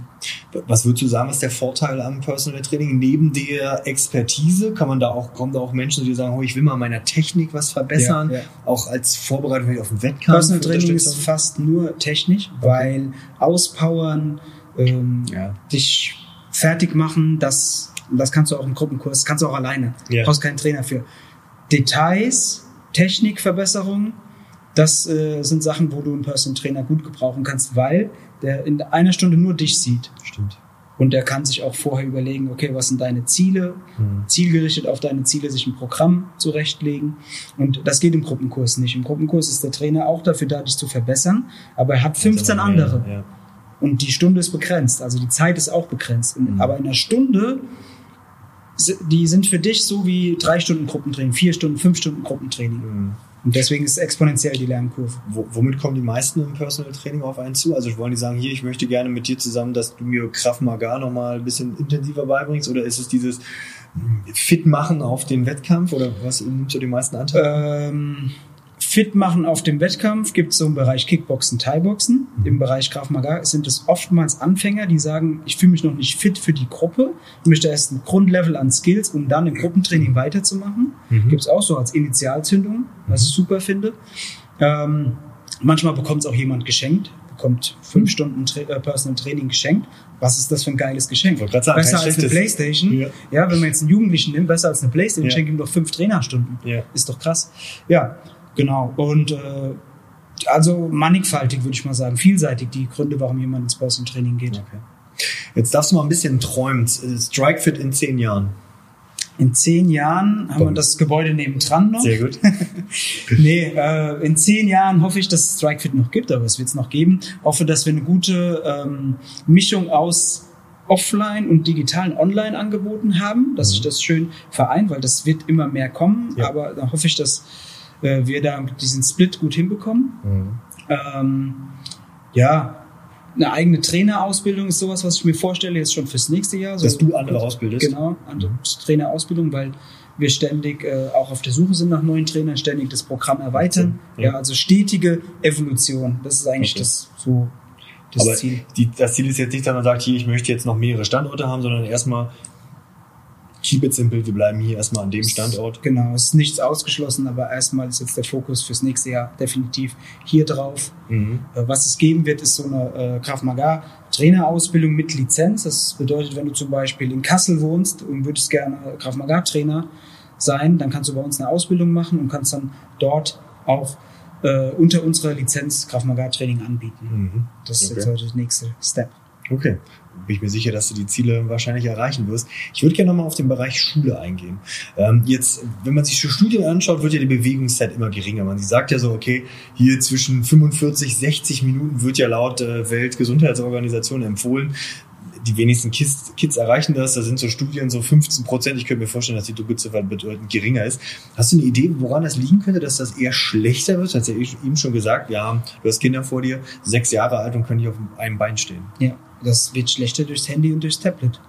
Was würdest du sagen, was der Vorteil am Personal Training neben der Expertise? Kann man da auch, kommen da auch Menschen, die sagen, oh, ich will mal meiner Technik was verbessern, ja, ja. auch als Vorbereitung auf den Wettkampf? Personal Training ist fast nur technisch, okay. weil auspowern, ähm, ja. dich fertig machen, das, das kannst du auch im Gruppenkurs, das kannst du auch alleine. Du brauchst keinen Trainer für. Details, Technikverbesserung, Das äh, sind Sachen, wo du einen Personal Trainer gut gebrauchen kannst, weil der in einer Stunde nur dich sieht. Stimmt. Und der kann sich auch vorher überlegen, okay, was sind deine Ziele, Mhm. zielgerichtet auf deine Ziele sich ein Programm zurechtlegen. Und das geht im Gruppenkurs nicht. Im Gruppenkurs ist der Trainer auch dafür da, dich zu verbessern, aber er hat 15 Also, andere. Ja. Und die Stunde ist begrenzt, also die Zeit ist auch begrenzt. Mhm. Aber in einer Stunde, die sind für dich so wie drei Stunden Gruppentraining, vier Stunden, fünf Stunden Gruppentraining. Mhm. Und deswegen ist exponentiell die Lernkurve. Wo, womit kommen die meisten im Personal Training auf einen zu? Also wollen die sagen, hier, ich möchte gerne mit dir zusammen, dass du mir Kraft Maga nochmal ein bisschen intensiver beibringst? Oder ist es dieses Fit machen auf den Wettkampf? Oder was nimmt so die meisten Anteile? Ähm, fit machen auf dem Wettkampf gibt es so im Bereich Kickboxen, Thai-Boxen. Mhm. Im Bereich Krav Maga sind es oftmals Anfänger, die sagen, ich fühle mich noch nicht fit für die Gruppe. Ich möchte erst ein Grundlevel an Skills, um dann im Gruppentraining weiterzumachen. Mhm. Gibt es auch so als Initialzündung, was ich super finde. Ähm, manchmal bekommt es auch jemand geschenkt, bekommt Mhm. fünf Stunden Tra äh, Personal Training geschenkt. Was ist das für ein geiles Geschenk? Sagen, besser als eine. Playstation. Ja. Ja. wenn man jetzt einen Jugendlichen nimmt, besser als eine Playstation, Ja. schenkt ihm doch fünf Trainerstunden. Ja. Ist doch krass. Ja, genau. Und äh, also mannigfaltig, würde ich mal sagen, vielseitig die Gründe, warum jemand ins Personal Training geht. Okay. Jetzt darfst du mal ein bisschen träumen. Strike Fit in zehn Jahren. In zehn Jahren haben wir das Gebäude nebendran noch. Sehr gut. Nee, äh, in zehn Jahren hoffe ich, dass es StrikeFit noch gibt, aber es wird es noch geben. Hoffe, dass wir eine gute ähm, Mischung aus Offline und digitalen Online-Angeboten haben, dass sich das schön vereint, weil das wird immer mehr kommen. Ja. Aber dann hoffe ich, dass äh, wir da diesen Split gut hinbekommen. Mhm. Ähm, ja, eine eigene Trainerausbildung ist sowas, was ich mir vorstelle, jetzt schon fürs nächste Jahr. So Dass du andere ausbildest? Genau, andere Trainerausbildung, weil wir ständig äh, auch auf der Suche sind nach neuen Trainern, ständig das Programm erweitern. Ja. Ja, also stetige Evolution. Das ist eigentlich Okay. das so das Aber Ziel. die, das Ziel ist jetzt nicht, dass man sagt, hier, ich möchte jetzt noch mehrere Standorte haben, sondern erstmal keep it simple, wir bleiben hier erstmal an dem Standort. Genau, es ist nichts ausgeschlossen, aber erstmal ist jetzt der Fokus fürs nächste Jahr definitiv hier drauf. Mhm. Äh, Was es geben wird, ist so eine äh, Krav Maga Trainerausbildung mit Lizenz. Das bedeutet, wenn du zum Beispiel in Kassel wohnst und würdest gerne Krav Maga Trainer sein, dann kannst du bei uns eine Ausbildung machen und kannst dann dort auch äh, unter unserer Lizenz Krav Maga Training anbieten. Mhm. Das ist Okay. jetzt heute der nächste Step. Okay. Bin ich mir sicher, dass du die Ziele wahrscheinlich erreichen wirst. Ich würde gerne nochmal auf den Bereich Schule eingehen. Ähm, jetzt, wenn man sich die Studien anschaut, wird ja die Bewegungszeit immer geringer. Man sagt ja so, okay, hier zwischen 45, 60 Minuten wird ja laut äh, Weltgesundheitsorganisation empfohlen. Die wenigsten Kids, Kids erreichen das. Da sind so Studien so 15 Prozent. Ich könnte mir vorstellen, dass die Dunkelziffer bedeutend geringer ist. Hast du eine Idee, woran das liegen könnte, dass das eher schlechter wird? Du hast ja eben schon gesagt, ja, du hast Kinder vor dir, sechs Jahre alt und können nicht auf einem Bein stehen. Ja, das wird schlechter durchs Handy und durchs Tablet.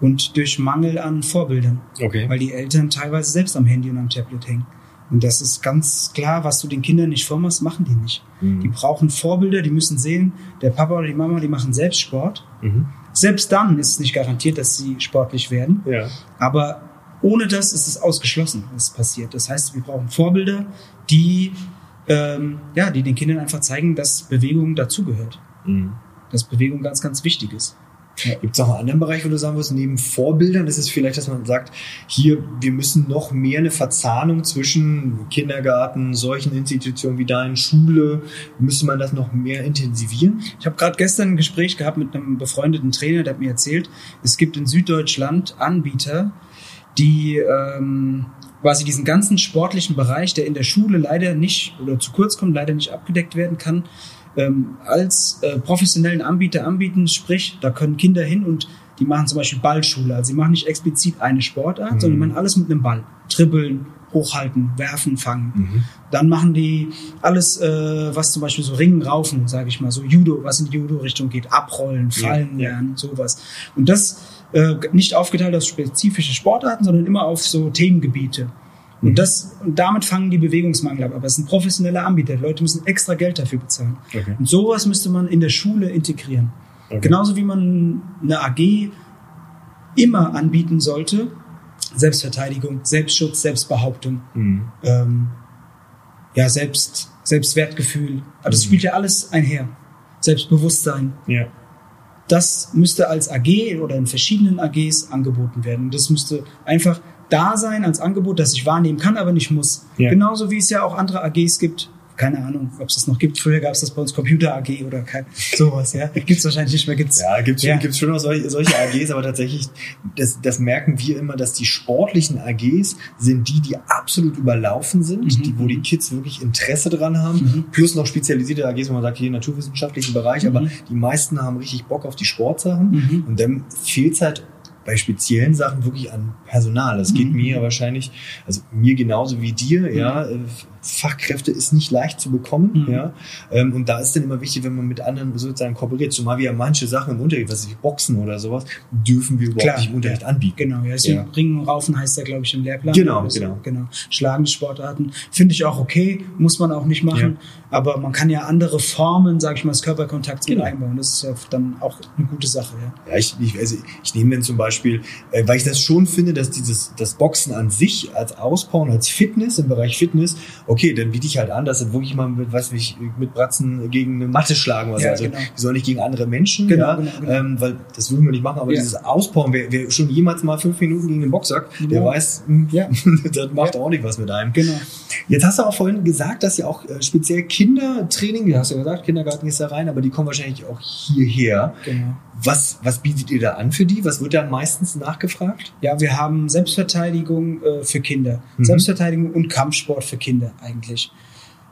Und durch Mangel an Vorbildern. Okay. weil die Eltern teilweise selbst am Handy und am Tablet hängen. Und das ist ganz klar, was du den Kindern nicht vormachst, machen die nicht. Mhm. Die brauchen Vorbilder, die müssen sehen, der Papa oder die Mama, die machen selbst Sport. Mhm. Selbst dann ist es nicht garantiert, dass sie sportlich werden. Ja. Aber ohne das ist es ausgeschlossen, es passiert. Das heißt, wir brauchen Vorbilder, die, ähm, ja, die den Kindern einfach zeigen, dass Bewegung dazugehört. Mhm. Dass Bewegung ganz, ganz wichtig ist. Gibt es noch einen anderen Bereich, wo du sagen wirst, neben Vorbildern ist es vielleicht, dass man sagt, hier, wir müssen noch mehr eine Verzahnung zwischen Kindergarten, solchen Institutionen wie deinen, Schule, müsste man das noch mehr intensivieren? Ich habe gerade gestern ein Gespräch gehabt mit einem befreundeten Trainer, der hat mir erzählt, es gibt in Süddeutschland Anbieter, die ähm, quasi diesen ganzen sportlichen Bereich, der in der Schule leider nicht oder zu kurz kommt, leider nicht abgedeckt werden kann, ähm, als äh, professionellen Anbieter anbieten. Sprich, da können Kinder hin und die machen zum Beispiel Ballschule. Also sie machen nicht explizit eine Sportart, Mhm. sondern machen alles mit einem Ball. Dribbeln, hochhalten, werfen, fangen. Mhm. Dann machen die alles, äh, was zum Beispiel so Ringen, Raufen, sage ich mal, so Judo, was in die Judo-Richtung geht, abrollen, fallen ja. lernen, sowas. Und das äh, nicht aufgeteilt auf spezifische Sportarten, sondern immer auf so Themengebiete. Und das und damit fangen die Bewegungsmangel ab. Aber es ist ein professioneller Anbieter. Die Leute müssen extra Geld dafür bezahlen. Okay. Und sowas müsste man in der Schule integrieren. Okay. Genauso wie man eine AG immer anbieten sollte. Selbstverteidigung, Selbstschutz, Selbstbehauptung Mhm. ähm, ja, Selbst, Selbstwertgefühl. Aber das Mhm. spielt ja alles einher. Selbstbewusstsein. Ja. Das müsste als AG oder in verschiedenen AGs angeboten werden. Das müsste einfach da sein als Angebot, das ich wahrnehmen kann, aber nicht muss. Ja. Genauso wie es ja auch andere AGs gibt, keine Ahnung, ob es das noch gibt. Früher gab es das bei uns Computer AG oder kein, sowas, ja. Gibt es wahrscheinlich nicht mehr. Gibt's, ja, gibt es ja. Gibt's schon noch solche, solche AGs, aber tatsächlich, das, das merken wir immer, dass die sportlichen AGs sind die, die absolut überlaufen sind, mhm. die, wo die Kids wirklich Interesse dran haben, mhm. plus noch spezialisierte AGs, wo man sagt, hier naturwissenschaftlichen Bereich, mhm. aber die meisten haben richtig Bock auf die Sportsachen mhm. und dann fehlt es halt bei speziellen Sachen wirklich an Personal. Das geht mhm. mir wahrscheinlich, also mir genauso wie dir, ja, mhm. Fachkräfte ist nicht leicht zu bekommen, mhm. ja. Ähm, und da ist dann immer wichtig, wenn man mit anderen sozusagen kooperiert, zumal wir ja manche Sachen im Unterricht, was ich Boxen oder sowas, dürfen wir überhaupt Klar, nicht im Unterricht anbieten. Genau, ja. Also ja. Ringen und Raufen heißt ja, glaube ich, im Lehrplan. Genau, also, genau. genau. Schlagende Sportarten finde ich auch okay, muss man auch nicht machen. Ja. Aber man kann ja andere Formen, sage ich mal, des Körperkontakts genau. mit einbauen. Das ist ja dann auch eine gute Sache, ja. Ja, ich, ich, also ich nehme dann zum Beispiel, äh, weil ich das schon finde, dass dieses das Boxen an sich als Ausbauen, als Fitness im Bereich Fitness, okay, dann biete ich halt an, dass sie wirklich mal mit, was ich, mit Bratzen gegen eine Matte schlagen oder ja, so. Also genau. die sollen nicht gegen andere Menschen, genau, ja, genau, genau. Ähm, weil das würden wir nicht machen, aber ja. dieses Ausbauen, wer, wer schon jemals mal fünf Minuten gegen den Box sagt, der weiß, mh, ja. das macht auch nicht was mit einem. Genau. Jetzt hast du auch vorhin gesagt, dass ja auch äh, speziell Kindertraining, du hast ja gesagt, Kindergarten ist da rein, aber die kommen wahrscheinlich auch hierher. Genau. Was, was bietet ihr da an für die? Was wird da meistens nachgefragt? Ja, wir haben Selbstverteidigung äh, für Kinder. Mhm. Selbstverteidigung und Kampfsport für Kinder eigentlich.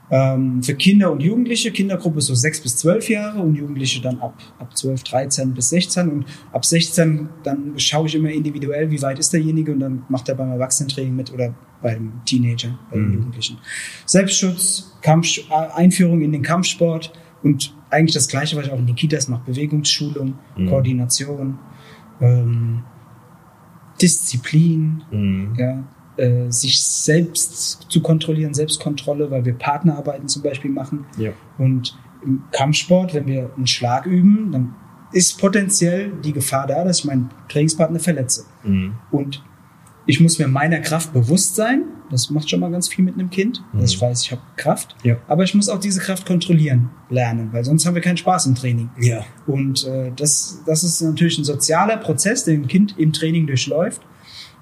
Ähm, für Kinder und Jugendliche, Kindergruppe so sechs bis zwölf Jahre und Jugendliche dann ab, ab 12, 13 bis 16 und ab 16 dann schaue ich immer individuell, wie weit ist derjenige und dann macht er beim Erwachsenentraining mit oder beim Teenager, bei den mhm. Jugendlichen. Selbstschutz, Kampf, Einführung in den Kampfsport und eigentlich das Gleiche, was ich auch in den Kitas mache, Bewegungsschulung, mhm. Koordination, ähm, Disziplin, mhm. ja, äh, sich selbst zu kontrollieren, Selbstkontrolle, weil wir Partnerarbeiten zum Beispiel machen. Ja. Und im Kampfsport, wenn wir einen Schlag üben, dann ist potenziell die Gefahr da, dass ich meinen Trainingspartner verletze. Mhm. Und ich muss mir meiner Kraft bewusst sein. Das macht schon mal ganz viel mit einem Kind, mhm. dass ich weiß, ich habe Kraft. Ja. Aber ich muss auch diese Kraft kontrollieren lernen, weil sonst haben wir keinen Spaß im Training. Ja. Und äh, das, das ist natürlich ein sozialer Prozess, den ein Kind im Training durchläuft,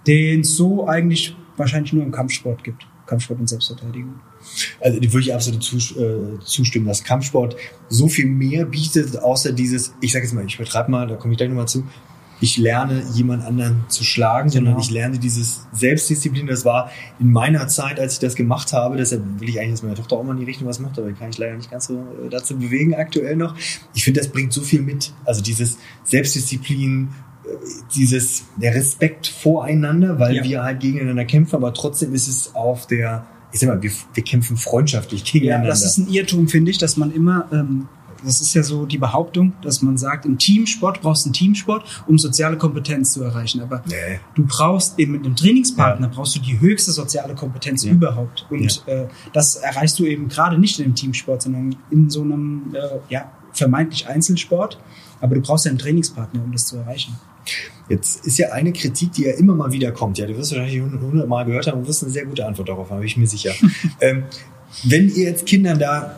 den es so eigentlich wahrscheinlich nur im Kampfsport gibt. Kampfsport und Selbstverteidigung. Also die würde ich absolut äh, zustimmen, dass Kampfsport so viel mehr bietet, außer dieses, ich sage jetzt mal, ich betreibe mal, da komme ich gleich nochmal zu, ich lerne jemand anderen zu schlagen, genau. sondern ich lerne dieses Selbstdisziplin. Das war in meiner Zeit, als ich das gemacht habe, deshalb will ich eigentlich, dass meine Tochter auch mal in die Richtung was macht, aber kann ich leider nicht ganz so äh, dazu bewegen aktuell noch. Ich finde, das bringt so viel mit. Also dieses Selbstdisziplin, dieses, der Respekt voreinander, weil ja. wir halt gegeneinander kämpfen, aber trotzdem ist es auf der, ich sag mal, wir, wir kämpfen freundschaftlich gegeneinander. Ja, das ist ein Irrtum, finde ich, dass man immer, ähm, das ist ja so die Behauptung, dass man sagt, im Teamsport brauchst du einen Teamsport, um soziale Kompetenz zu erreichen. Aber nee. du brauchst eben mit einem Trainingspartner, ja. brauchst du die höchste soziale Kompetenz ja. überhaupt. Und ja. äh, das erreichst du eben gerade nicht in einem Teamsport, sondern in so einem äh, ja, vermeintlich Einzelsport. Aber du brauchst ja einen Trainingspartner, um das zu erreichen. Jetzt ist ja eine Kritik, die ja immer mal wieder kommt. Ja, du wirst wahrscheinlich hundertmal gehört haben und wirst eine sehr gute Antwort darauf haben, bin ich mir sicher. ähm, wenn ihr jetzt Kindern da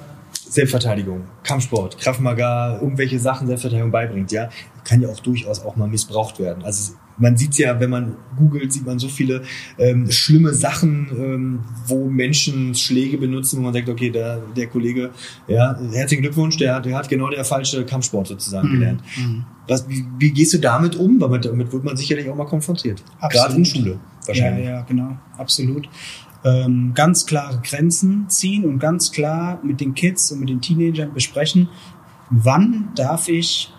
Selbstverteidigung, Kampfsport, Kraftmagar, irgendwelche Sachen Selbstverteidigung beibringt, ja, kann ja auch durchaus auch mal missbraucht werden. Also man sieht ja, wenn man googelt, sieht man so viele ähm, schlimme Sachen, ähm, wo Menschen Schläge benutzen, wo man sagt, okay, der, der Kollege, ja, herzlichen Glückwunsch, der, der hat genau der falsche Kampfsport sozusagen mhm. gelernt. Mhm. Was, wie, wie, gehst du damit um? Weil damit wird man sicherlich auch mal konfrontiert. Absolut. Gerade in Schule wahrscheinlich. Ja, ja, genau, absolut. Ähm, ganz klare Grenzen ziehen und ganz klar mit den Kids und mit den Teenagern besprechen, wann darf ich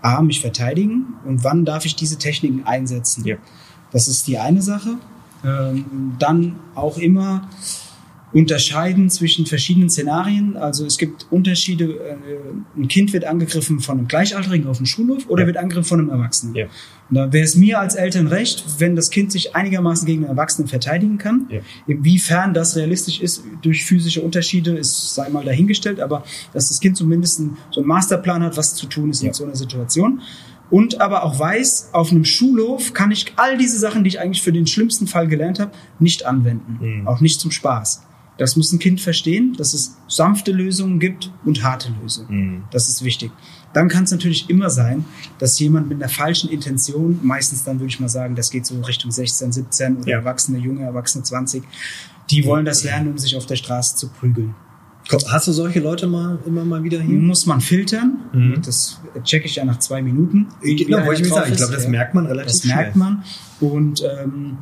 A, mich verteidigen und wann darf ich diese Techniken einsetzen. Ja. Das ist die eine Sache. Ähm, dann auch immer unterscheiden zwischen verschiedenen Szenarien. Also es gibt Unterschiede. Äh, ein Kind wird angegriffen von einem Gleichaltrigen auf dem Schulhof oder ja. wird angegriffen von einem Erwachsenen. Ja. Und da wäre es mir als Eltern recht, wenn das Kind sich einigermaßen gegen einen Erwachsenen verteidigen kann. Ja. Inwiefern das realistisch ist durch physische Unterschiede, ist sei mal dahingestellt, aber dass das Kind zumindest einen, so einen Masterplan hat, was zu tun ist in so einer Situation und aber auch weiß, auf einem Schulhof kann ich all diese Sachen, die ich eigentlich für den schlimmsten Fall gelernt habe, nicht anwenden. Mhm. Auch nicht zum Spaß. Das muss ein Kind verstehen, dass es sanfte Lösungen gibt und harte Lösungen. Mhm. Das ist wichtig. Dann kann es natürlich immer sein, dass jemand mit einer falschen Intention, meistens dann würde ich mal sagen, das geht so Richtung 16, 17 oder ja. Erwachsene, junge Erwachsene 20, die wollen das lernen, um sich auf der Straße zu prügeln. Hast du solche Leute mal immer mal wieder hier? Muss man filtern. Mhm. Das checke ich ja nach zwei Minuten. Genau, wollte ich drauf sagen. Ich glaube, das Ja. merkt man relativ Das schnell. merkt man. Und ähm,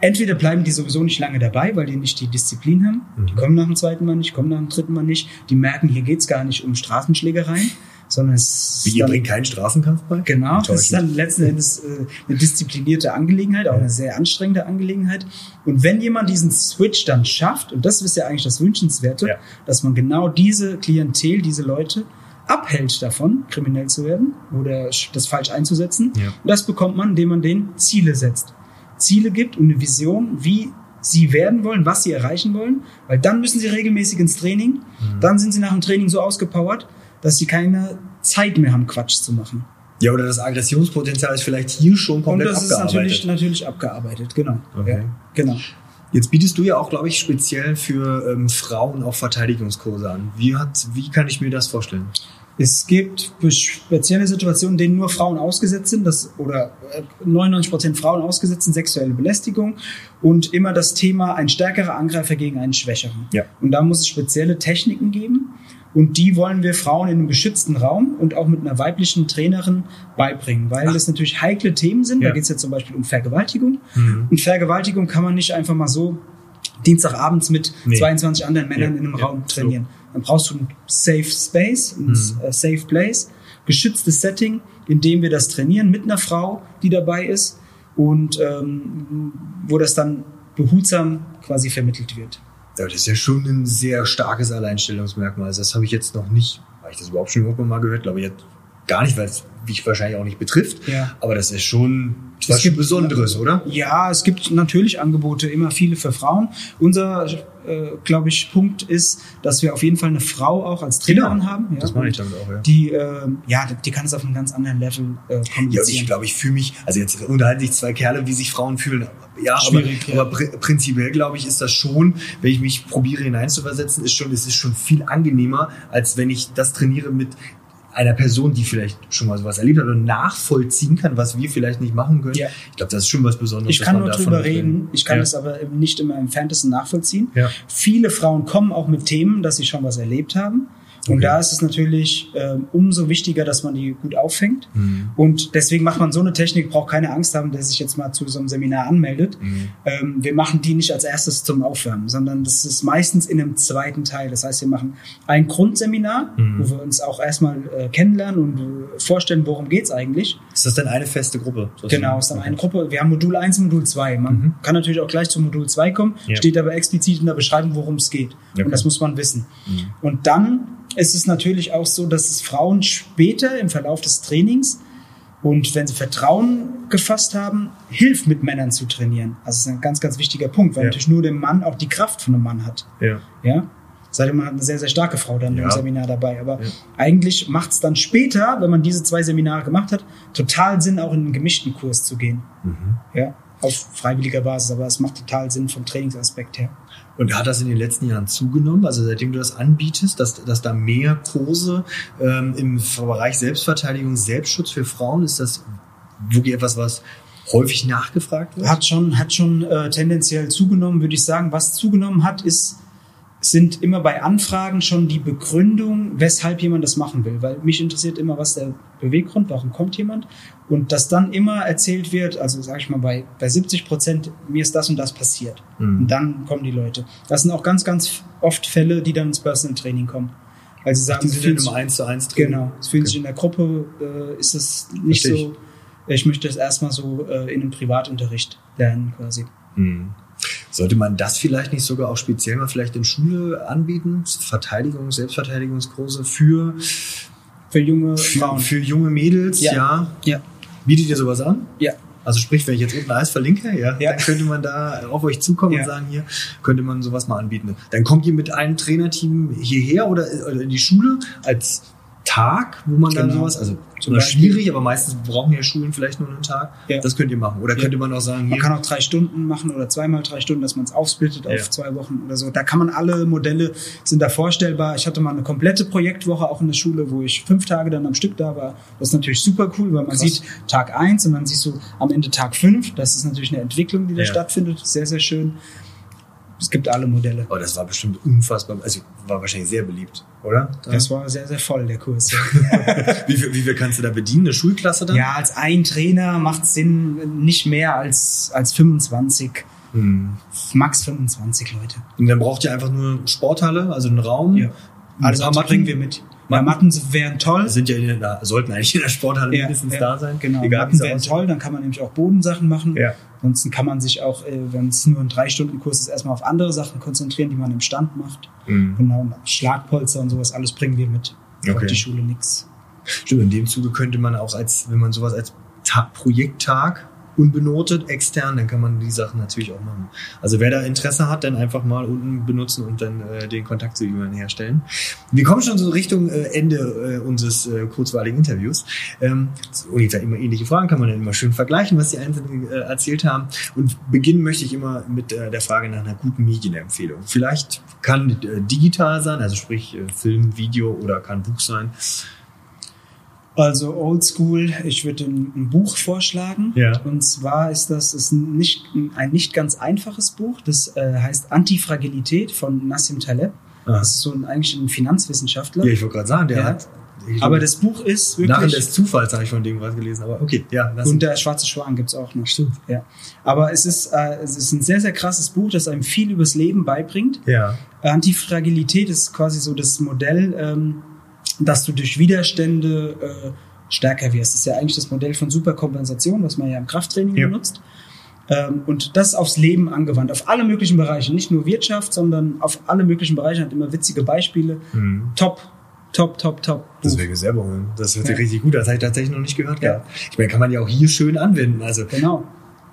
entweder bleiben die sowieso nicht lange dabei, weil die nicht die Disziplin haben. Die Mhm. kommen nach dem zweiten Mal nicht, kommen nach dem dritten Mal nicht. Die merken, hier geht's gar nicht um Straßenschlägereien, sondern es Wie, ist ihr dann- bringt keinen Straßenkampf bei? Genau, das ist dann letzten Endes äh, eine disziplinierte Angelegenheit, auch eine sehr anstrengende Angelegenheit. Und wenn jemand diesen Switch dann schafft, und das ist ja eigentlich das Wünschenswerte, Ja. dass man genau diese Klientel, diese Leute abhält davon, kriminell zu werden oder das falsch einzusetzen. Ja. Und das bekommt man, indem man denen Ziele setzt. Ziele gibt und eine Vision, wie sie werden wollen, was sie erreichen wollen, weil dann müssen sie regelmäßig ins Training. Mhm. Dann sind sie nach dem Training so ausgepowert, dass sie keine Zeit mehr haben, Quatsch zu machen. Ja, oder das Aggressionspotenzial ist vielleicht hier schon Und komplett das ist abgearbeitet. natürlich, natürlich abgearbeitet, genau. Okay. Ja, genau. Jetzt bietest du ja auch, glaube ich, speziell für ähm, Frauen auch Verteidigungskurse an. Wie, hat, wie kann ich mir das vorstellen? Es gibt spezielle Situationen, denen nur Frauen ausgesetzt sind, das, oder äh, 99 Prozent Frauen ausgesetzt sind, sexuelle Belästigung und immer das Thema ein stärkerer Angreifer gegen einen schwächeren. Ja. Und da muss es spezielle Techniken geben und die wollen wir Frauen in einem geschützten Raum und auch mit einer weiblichen Trainerin beibringen, weil Ach. das natürlich heikle Themen sind. Ja. Da geht es ja zum Beispiel um Vergewaltigung Mhm. und Vergewaltigung kann man nicht einfach mal so Dienstagabends mit Nee. 22 anderen Männern Ja, in einem Raum trainieren. Dann brauchst du ein Safe Space, ein Mhm. äh, Safe Place, geschütztes Setting, in dem wir das trainieren mit einer Frau, die dabei ist und ähm, wo das dann behutsam quasi vermittelt wird. Ja, das ist ja schon ein sehr starkes Alleinstellungsmerkmal. Also das habe ich jetzt noch nicht, habe ich das überhaupt schon irgendwann mal gehört, glaube ich jetzt gar nicht, weil es mich wahrscheinlich auch nicht betrifft. Ja. Aber das ist schon Es was gibt- Besonderes, oder? Ja, es gibt natürlich Angebote, immer viele für Frauen. Unser, äh, glaube ich, Punkt ist, dass wir auf jeden Fall eine Frau auch als Trainerin Genau. haben. Ja, Das meine ich damit auch, ja. Die, äh, ja, die kann es auf einem ganz anderen Level äh, Ja, kommunizieren. ich glaube, ich fühle mich, also jetzt unterhalten sich zwei Kerle, wie sich Frauen fühlen. Ja, Schwierig, aber, ja. aber pr prinzipiell glaube ich, ist das schon, wenn ich mich probiere hineinzuversetzen, ist schon, es ist schon viel angenehmer, als wenn ich das trainiere mit einer Person, die vielleicht schon mal sowas erlebt hat und nachvollziehen kann, was wir vielleicht nicht machen können. Ja. Ich glaube, das ist schon was Besonderes. Ich kann nur davon drüber reden, ich kann ja. es aber nicht immer im Entferntesten nachvollziehen. Ja. Viele Frauen kommen auch mit Themen, dass sie schon was erlebt haben. Und Okay. da ist es natürlich ähm, umso wichtiger, dass man die gut auffängt. Mhm. Und deswegen macht man so eine Technik, braucht keine Angst haben, der sich jetzt mal zu so einem Seminar anmeldet. Mhm. Ähm, wir machen die nicht als erstes zum Aufwärmen, sondern das ist meistens in einem zweiten Teil. Das heißt, wir machen ein Grundseminar, Mhm. wo wir uns auch erstmal äh, kennenlernen und äh, vorstellen, worum geht's eigentlich. Ist das denn eine feste Gruppe? Genau, ist dann eine Gruppe. Wir haben Modul 1 und Modul 2. Man Mhm. kann natürlich auch gleich zu Modul 2 kommen, Ja. steht aber explizit in der Beschreibung, worum es geht. Okay. Und das muss man wissen. Mhm. Und dann ist es natürlich auch so, dass es Frauen später im Verlauf des Trainings und wenn sie Vertrauen gefasst haben, hilft mit Männern zu trainieren. Also das ist ein ganz, ganz wichtiger Punkt, weil Ja. natürlich nur der Mann auch die Kraft von einem Mann hat. Ja. Ja. Sei denn, man hat eine sehr, sehr starke Frau dann Ja. im Seminar dabei. Aber Ja. eigentlich macht es dann später, wenn man diese zwei Seminare gemacht hat, total Sinn, auch in einen gemischten Kurs zu gehen. Mhm. Ja. Auf freiwilliger Basis, aber es macht total Sinn vom Trainingsaspekt her. Und hat das in den letzten Jahren zugenommen? Also seitdem du das anbietest, dass, dass da mehr Kurse ähm, im Bereich Selbstverteidigung, Selbstschutz für Frauen, ist das wirklich etwas, was häufig nachgefragt wird? Hat schon, hat schon äh, tendenziell zugenommen, würde ich sagen. Was zugenommen hat, ist, sind immer bei Anfragen schon die Begründung, weshalb jemand das machen will. Weil mich interessiert immer, was der Beweggrund, warum kommt jemand. Und dass dann immer erzählt wird, also sage ich mal, bei, bei 70 Prozent, mir ist das und das passiert. Mhm. Und dann kommen die Leute. Das sind auch ganz, ganz oft Fälle, die dann ins Personal Training kommen. Weil sie sagen, Die sie sind fühlen sich- im 1 zu 1 Training? Genau. Es fühlen Okay. sich in der Gruppe, äh, ist es nicht Verstehe so. Ich möchte es erstmal so äh, in einem Privatunterricht lernen, quasi. Mhm. Sollte man das vielleicht nicht sogar auch speziell mal vielleicht in Schule anbieten? Verteidigung, Selbstverteidigungskurse für, Für junge für, Frauen. für junge Mädels, ja. Ja. ja. Bietet ihr sowas an? Ja. Also sprich, wenn ich jetzt unten alles verlinke, ja, Ja. dann könnte man da auf euch zukommen Ja. und sagen, hier könnte man sowas mal anbieten. Dann kommt ihr mit einem Trainerteam hierher oder, oder in die Schule als Tag, wo man dann Genau. sowas, also Zum Beispiel. schwierig, aber meistens brauchen ja Schulen vielleicht nur einen Tag. Ja. Das könnt ihr machen. Oder Ja. könnte man auch sagen, Man kann auch drei Stunden machen oder zweimal drei Stunden, dass man es aufsplittet Ja. auf zwei Wochen oder so. Da kann man alle Modelle sind da vorstellbar. Ich hatte mal eine komplette Projektwoche auch in der Schule, wo ich fünf Tage dann am Stück da war. Das ist natürlich super cool, weil man Krass. sieht Tag eins und dann siehst du am Ende Tag fünf. Das ist natürlich eine Entwicklung, die da Ja. stattfindet. Sehr, sehr schön. Es gibt alle Modelle. Aber das war bestimmt unfassbar, also war wahrscheinlich sehr beliebt, oder? Das war sehr, sehr voll, der Kurs. wie, viel, wie viel kannst du da bedienen? Eine Schulklasse dann? Ja, als ein Trainer macht es Sinn, nicht mehr als, als 25. Hm. Max 25 Leute. Und dann braucht ihr einfach nur Sporthalle, also einen Raum. Ja. Alles also bringen wir mit. Ja, Matten wären toll. Sind ja in der, sollten eigentlich in der Sporthalle ja, mindestens ja, da sein. Genau. Egal, Matten wären toll, dann kann man nämlich auch Bodensachen machen. Ja. Ansonsten kann man sich auch, äh, wenn es nur ein drei Stunden Kurs ist, erstmal auf andere Sachen konzentrieren, die man im Stand macht. Mhm. Genau, Schlagpolster und sowas, alles bringen wir mit. Okay. Auf die Schule nichts. Stimmt, in dem Zuge könnte man auch als, wenn man sowas als Tag, Projekttag unbenotet, extern, dann kann man die Sachen natürlich auch machen. Also wer da Interesse hat, dann einfach mal unten benutzen und dann äh, den Kontakt zu jemandem herstellen. Wir kommen schon so Richtung äh, Ende äh, unseres äh, kurzweiligen Interviews. Ähm, ungefähr immer ähnliche Fragen, kann man dann immer schön vergleichen, was die Einzelnen äh, erzählt haben. Und beginnen möchte ich immer mit äh, der Frage nach einer guten Medienempfehlung. Vielleicht kann äh, digital sein, also sprich äh, Film, Video oder kann Buch sein. Also Oldschool, ich würde ein, ein, Buch vorschlagen. Ja. Und zwar ist das ist nicht, ein nicht ganz einfaches Buch. Das äh, heißt Antifragilität von Nassim Taleb. Ah. Das ist so ein, eigentlich ein Finanzwissenschaftler. Ja, ich wollte gerade sagen, der ja. hat. Aber das Buch ist wirklich. Nach des Zufalls habe ich von dem was gelesen, aber okay, ja. Und der Schwarze Schwan gibt's auch noch. Stimmt. Ja. Aber es ist, äh, es ist ein sehr, sehr krasses Buch, das einem viel übers Leben beibringt. Ja. Antifragilität ist quasi so das Modell. Ähm, dass du durch Widerstände äh, stärker wirst. Das ist ja eigentlich das Modell von Superkompensation, was man ja im Krafttraining ja. benutzt. Ähm, und das aufs Leben angewandt, auf alle möglichen Bereiche, nicht nur Wirtschaft, sondern auf alle möglichen Bereiche, hat immer witzige Beispiele. Mhm. Top, top, top, top. Das wäre selber holen. Das hört sich ja. richtig gut. Das habe ich tatsächlich noch nicht gehört ja. Ich meine, kann man ja auch hier schön anwenden. Also genau.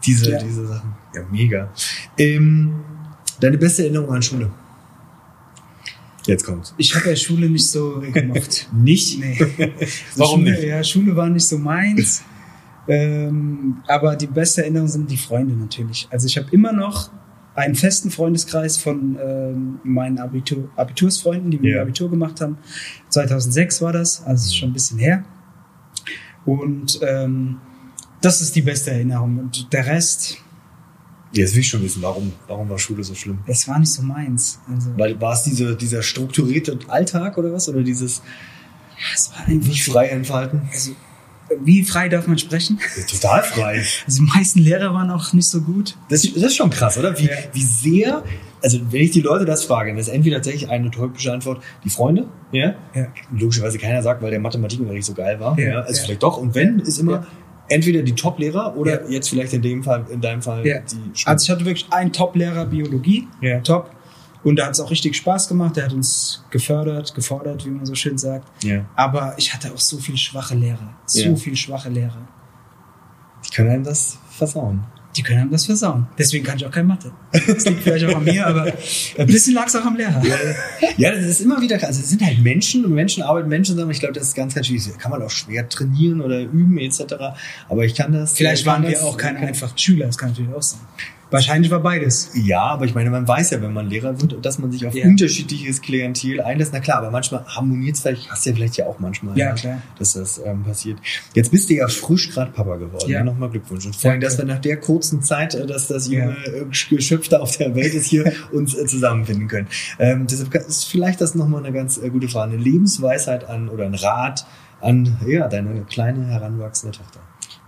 Diese, ja. diese Sachen. Ja, mega. Ähm, deine beste Erinnerung an Schule? Jetzt kommt's. Ich habe ja Schule nicht so gemacht. nicht? Nee. Warum Schule, nicht? Ja, Schule war nicht so meins. ähm, aber die beste Erinnerung sind die Freunde natürlich. Also ich habe immer noch einen festen Freundeskreis von ähm, meinen Abitur, Abitursfreunden, die mir yeah. Abitur gemacht haben. 2006 war das, also schon ein bisschen her. Und ähm, das ist die beste Erinnerung. Und der Rest, Jetzt will ich schon wissen, warum, warum war Schule so schlimm? Es war nicht so meins. Also Weil war es diese, dieser strukturierte Alltag oder was? Oder dieses ja, es war einfach nicht frei entfalten? Also, wie frei darf man sprechen? Ja, total frei. Also die meisten Lehrer waren auch nicht so gut. Das, das ist schon krass, oder? Wie, ja. wie sehr, also wenn ich die Leute das frage, dann ist entweder tatsächlich eine typische Antwort, die Freunde, ja? ja. Logischerweise keiner sagt, weil der Mathematikunterricht so geil war. Ja. ja. Also vielleicht doch. Und wenn, ist immer, entweder die Top-Lehrer oder ja. jetzt vielleicht in dem Fall, in deinem Fall ja. die Schule. Also ich hatte wirklich einen Top-Lehrer Biologie, ja. top. Und da hat es auch richtig Spaß gemacht. Der hat uns gefördert, gefordert, wie man so schön sagt. Ja. Aber ich hatte auch so viele schwache Lehrer. So ja. viele schwache Lehrer. Ich kann einem das versauen die können das versauen. Deswegen kann ich auch kein Mathe. Das liegt vielleicht auch an mir, aber ein bisschen lag es auch am Lehrer. Ja, das ist immer wieder, also es sind halt Menschen und Menschen arbeiten Menschen zusammen. Ich glaube, das ist ganz, ganz schwierig. Kann man auch schwer trainieren oder üben etc. Aber ich kann das. Vielleicht waren wir auch keine einfachen Schüler, das kann natürlich auch sein. Wahrscheinlich war beides. Ja, aber ich meine, man weiß ja, wenn man Lehrer wird, dass man sich auf ja. unterschiedliches Klientel einlässt. Na klar, aber manchmal harmoniert es vielleicht, hast du ja vielleicht ja auch manchmal, ja, klar. dass das ähm, passiert. Jetzt bist du ja frisch gerade Papa geworden. Ja. ja Nochmal Glückwunsch. Und vor allem, dass wir nach der kurzen Zeit, äh, dass das junge. Äh, Geschöpf da auf der Welt ist, hier uns äh, zusammenfinden können. Ähm, deshalb ist vielleicht das nochmal eine ganz äh, gute Frage. Eine Lebensweisheit an oder ein Rat an ja, deine kleine heranwachsende Tochter.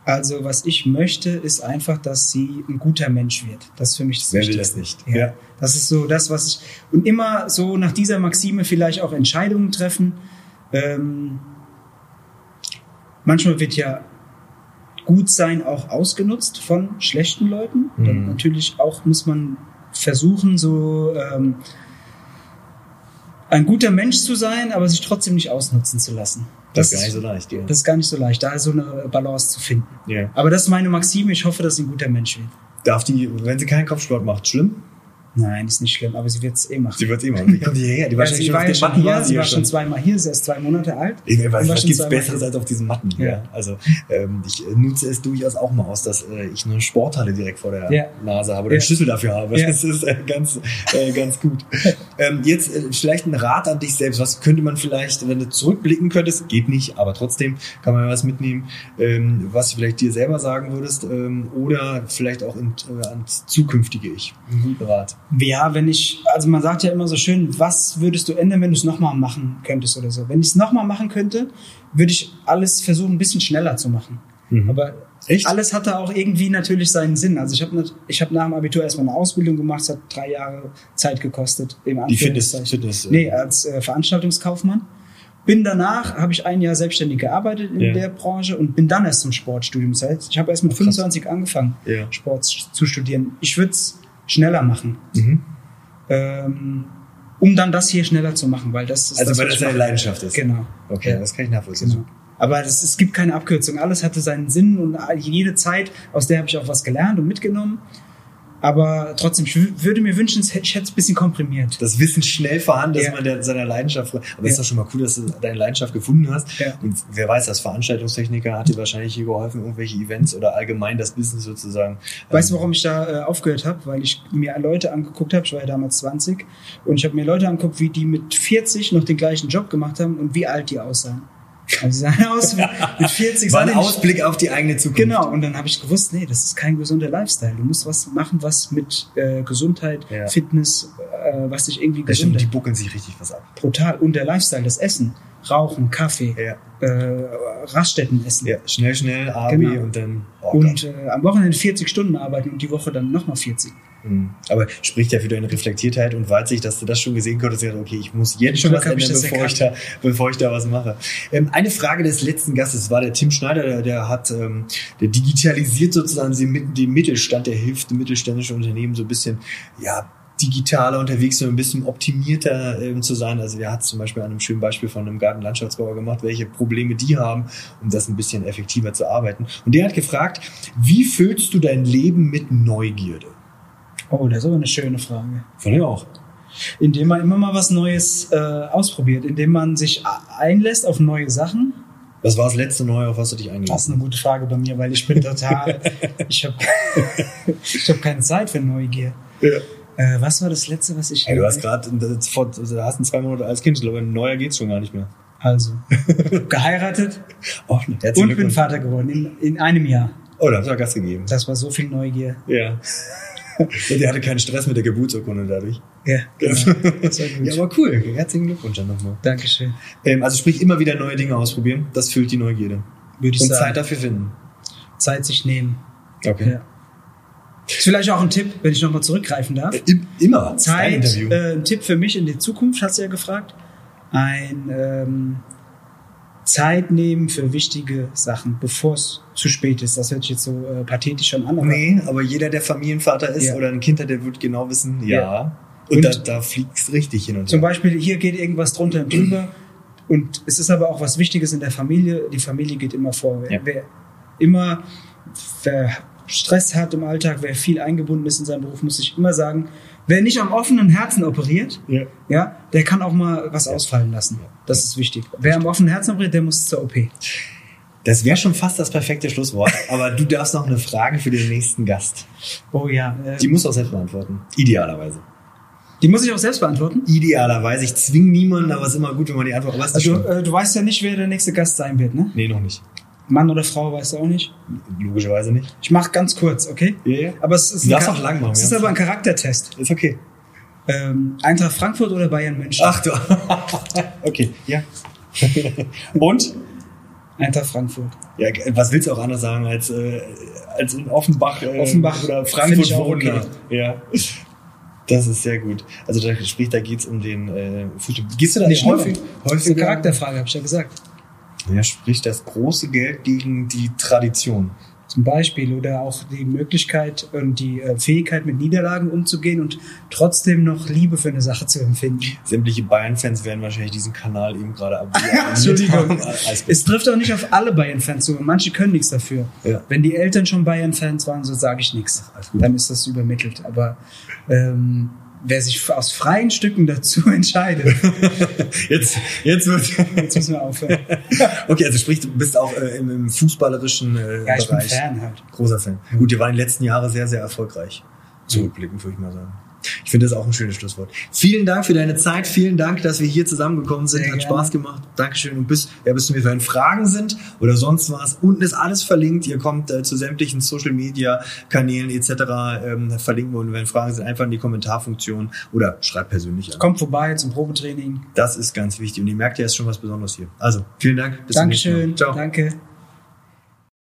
Also was ich möchte, ist einfach, dass sie ein guter Mensch wird. Das ist für mich das Wer will das nicht? Ja. ja. Das ist so das, was ich und immer so nach dieser Maxime vielleicht auch Entscheidungen treffen. Ähm, manchmal wird ja gut sein auch ausgenutzt von schlechten Leuten. Mhm. Natürlich auch muss man versuchen, so ähm, ein guter Mensch zu sein, aber sich trotzdem nicht ausnutzen zu lassen. Das, das ist gar nicht so leicht, ja. Das ist gar nicht so leicht, da ist so eine Balance zu finden. Ja. Aber das ist meine Maxime. Ich hoffe, dass sie ein guter Mensch wird. Darf die, wenn sie keinen Kopfsport macht, schlimm? Nein, ist nicht schlimm, aber sie wird es eh machen. Sie wird es eh machen. Wie kommt die hierher? Die ja, sie war ja schon hier, war sie war schon zweimal hier, sie ist erst zwei Monate alt. Ich weiß, was gibt's Besseres als auf diesen Matten hier? Ja. Also ähm, ich nutze es durchaus auch mal aus, dass äh, ich eine Sporthalle direkt vor der ja. Nase habe oder ja. einen Schlüssel dafür habe. Das ist äh, ganz, äh, ganz gut. ähm, jetzt äh, vielleicht ein Rat an dich selbst. Was könnte man vielleicht, wenn du zurückblicken könntest, geht nicht, aber trotzdem kann man was mitnehmen, ähm, was du vielleicht dir selber sagen würdest ähm, oder vielleicht auch in, äh, ans zukünftige Ich. Einen guten Rat. Ja, wenn ich, also man sagt ja immer so schön, was würdest du ändern, wenn du es nochmal machen könntest oder so. Wenn ich es nochmal machen könnte, würde ich alles versuchen, ein bisschen schneller zu machen. Mhm. Aber Echt? alles hatte auch irgendwie natürlich seinen Sinn. Also ich habe ich hab nach dem Abitur erstmal eine Ausbildung gemacht, es hat drei Jahre Zeit gekostet. Im Die Fitness, Anführungszeichen. Fitness. äh, Nee, als äh, Veranstaltungskaufmann. Bin danach, habe ich ein Jahr selbstständig gearbeitet in Ja. der Branche und bin dann erst zum Sportstudium. Das heißt, ich habe erst mit Ach, krass. 25 angefangen, Ja. Sport zu studieren. Ich würde es schneller machen, Mhm. ähm, um dann das hier schneller zu machen, weil das ist Also das, weil das deine. Leidenschaft ist. Genau. Okay, Ja. das kann ich nachvollziehen. Genau. Aber das, es gibt keine Abkürzung. Alles hatte seinen Sinn und jede Zeit, aus der habe ich auch was gelernt und mitgenommen. Aber trotzdem, ich wü- würde mir wünschen, ich hätte es ein bisschen komprimiert. Das Wissen schnell vorhanden, dass Ja. man der, seiner Leidenschaft. Aber es Ja. ist doch schon mal cool, dass du deine Leidenschaft gefunden hast. Ja. Und wer weiß, als Veranstaltungstechniker hat dir wahrscheinlich hier geholfen, irgendwelche Events oder allgemein das Business sozusagen. Weißt du, ähm, warum ich da äh, aufgehört habe? Weil ich mir Leute angeguckt habe, ich war ja damals 20, und ich habe mir Leute angeguckt, wie die mit 40 noch den gleichen Job gemacht haben und wie alt die aussahen. Also aus wie mit 40. War ein Ausblick auf die eigene Zukunft. Genau, und dann habe ich gewusst, nee, das ist kein gesunder Lifestyle. Du musst was machen, was mit äh, Gesundheit, Ja. Fitness, äh, was dich irgendwie Das stimmt, gesund die buckeln sich richtig was ab. Brutal. Und der Lifestyle, das Essen, Rauchen, Kaffee, Ja. äh, Raststätten essen. Ja, schnell, schnell, AB Genau. und dann. Oh Und äh, am Wochenende 40 Stunden arbeiten und die Woche dann nochmal 40. Mhm. Aber spricht ja für deine Reflektiertheit und Weitsicht, dass du das schon gesehen konntest. Ja, okay, ich muss jetzt schon was ich ändern, das bevor ich, da, bevor ich da was mache. Ähm, eine Frage des letzten Gastes war der Tim Schneider, der, der hat, ähm, der digitalisiert sozusagen den, Mit- den Mittelstand, der hilft mittelständische Unternehmen so ein bisschen, ja, digitaler unterwegs, so ein bisschen optimierter ähm, zu sein. Also der hat zum Beispiel an einem schönen Beispiel von einem Gartenlandschaftsbauer gemacht, welche Probleme die haben, um das ein bisschen effektiver zu arbeiten. Und der hat gefragt, wie füllst du dein Leben mit Neugierde? Oh, das ist aber eine schöne Frage. Von mir auch. Indem man immer mal was Neues äh, ausprobiert, indem man sich einlässt auf neue Sachen. Was war das letzte Neue, auf was du dich Das ist eingelassen eine gute Frage bei mir, weil ich bin total, ich habe ich hab keine Zeit für Neugier. Ja. Äh, was war das letzte, was ich... Ey, du hast gerade, du hast ein zwei Monate als Kind, ich glaube, ein neuer geht's schon gar nicht mehr. Also, geheiratet Oh, und bin. Vater geworden in, in einem Jahr. Oh, da hast du ja Gas gegeben. Das war so viel Neugier. Ja. Und der hatte keinen Stress mit der Geburtsurkunde dadurch. Ja, genau. Das war gut. Ja, aber cool. Herzlichen Glückwunsch dann nochmal. Dankeschön. Ähm, also sprich, immer wieder neue Dinge ausprobieren. Das füllt die Neugierde. Würde ich Und sagen. Zeit dafür finden. Zeit sich nehmen. Okay. Ja. Ist vielleicht auch ein Tipp, wenn ich nochmal zurückgreifen darf. Äh, im- Immer. Zeit, äh, ein Tipp für mich in die Zukunft, hast du ja gefragt. Ein ähm, Zeit nehmen für wichtige Sachen, bevor es zu spät ist. Das hört sich jetzt so äh, pathetisch schon an. Aber nee, aber jeder, der Familienvater ist Ja. oder ein Kind hat, der wird genau wissen, ja. Ja. Und, Und- da, da fliegt's richtig hin und Zum her. Beispiel, hier geht irgendwas drunter und drüber. Und es ist aber auch was Wichtiges in der Familie. Die Familie geht immer vor. Wer, Ja. wer immer wer Stress hat im Alltag, wer viel eingebunden ist in seinem Beruf, muss ich immer sagen, wer nicht am offenen Herzen operiert, Ja. ja, der kann auch mal was ausfallen lassen. Das ist wichtig. Wer am offenen Herzen operiert, der muss zur OP. Das wäre schon fast das perfekte Schlusswort. aber du darfst noch eine Frage für den nächsten Gast. Oh ja. Äh, Die muss auch selbst beantworten. Idealerweise. die muss ich auch selbst beantworten. Idealerweise. Ich zwinge niemanden, aber es ist immer gut, wenn man die Antwort. Ist Also, äh, du weißt ja nicht, wer der nächste Gast sein wird, ne? Nee, noch nicht. Mann oder Frau, weißt du auch nicht. Logischerweise nicht. Ich mach ganz kurz, okay? Ja, ja. Aber es ist, Du darfst auch lang machen, Es ja. ist aber ein Charaktertest. Ist okay. Ähm, Eintracht Frankfurt oder Bayern München? Ach du. okay, ja. Und? Eintracht Frankfurt. Ja, was willst du auch anders sagen als, äh, als in Offenbach, äh, Offenbach oder Frankfurt ich auch okay. Ja. Das ist sehr gut. Also da sprich, da geht's um den äh, Fußball. Gehst du da Nicht häufig? Ist eine Charakterfrage, habe ich ja gesagt. Ja, sprich das große Geld gegen die Tradition. Zum Beispiel. Oder auch die Möglichkeit und die äh, Fähigkeit, mit Niederlagen umzugehen und trotzdem noch Liebe für eine Sache zu empfinden. Sämtliche Bayern-Fans werden wahrscheinlich diesen Kanal eben gerade. Entschuldigung. Gut. Es trifft auch nicht auf alle Bayern-Fans zu. Manche können nichts dafür. Ja. Wenn die Eltern schon Bayern-Fans waren, so sage ich nichts. Dann ist das übermittelt. Aber ähm, wer sich aus freien Stücken dazu entscheidet, Jetzt, jetzt wird. jetzt müssen wir aufhören. Okay, also sprich, du bist auch äh, im, im fußballerischen äh, Ja, ich bin Bereich. Fan halt. Großer Fan. Gut, die waren die letzten Jahre sehr, sehr erfolgreich. Zurückblickend, würde ich mal sagen. Ich finde das auch ein schönes Schlusswort. Vielen Dank für deine Zeit. Vielen Dank, dass wir hier zusammengekommen sind. Sehr Hat gerne. Spaß gemacht. Dankeschön. Und bis, ja, bis mir wenn Fragen sind oder sonst was. Unten ist alles verlinkt. Ihr kommt äh, zu sämtlichen Social Media Kanälen etc. Ähm, verlinken wir. Und wenn Fragen sind, einfach in die Kommentarfunktion oder schreibt persönlich an. Kommt vorbei zum Probetraining. Das ist ganz wichtig. Und ihr merkt ja, es ist schon was Besonderes hier. Also, vielen Dank. Bis zum nächsten Mal. Dankeschön. Ciao. Danke.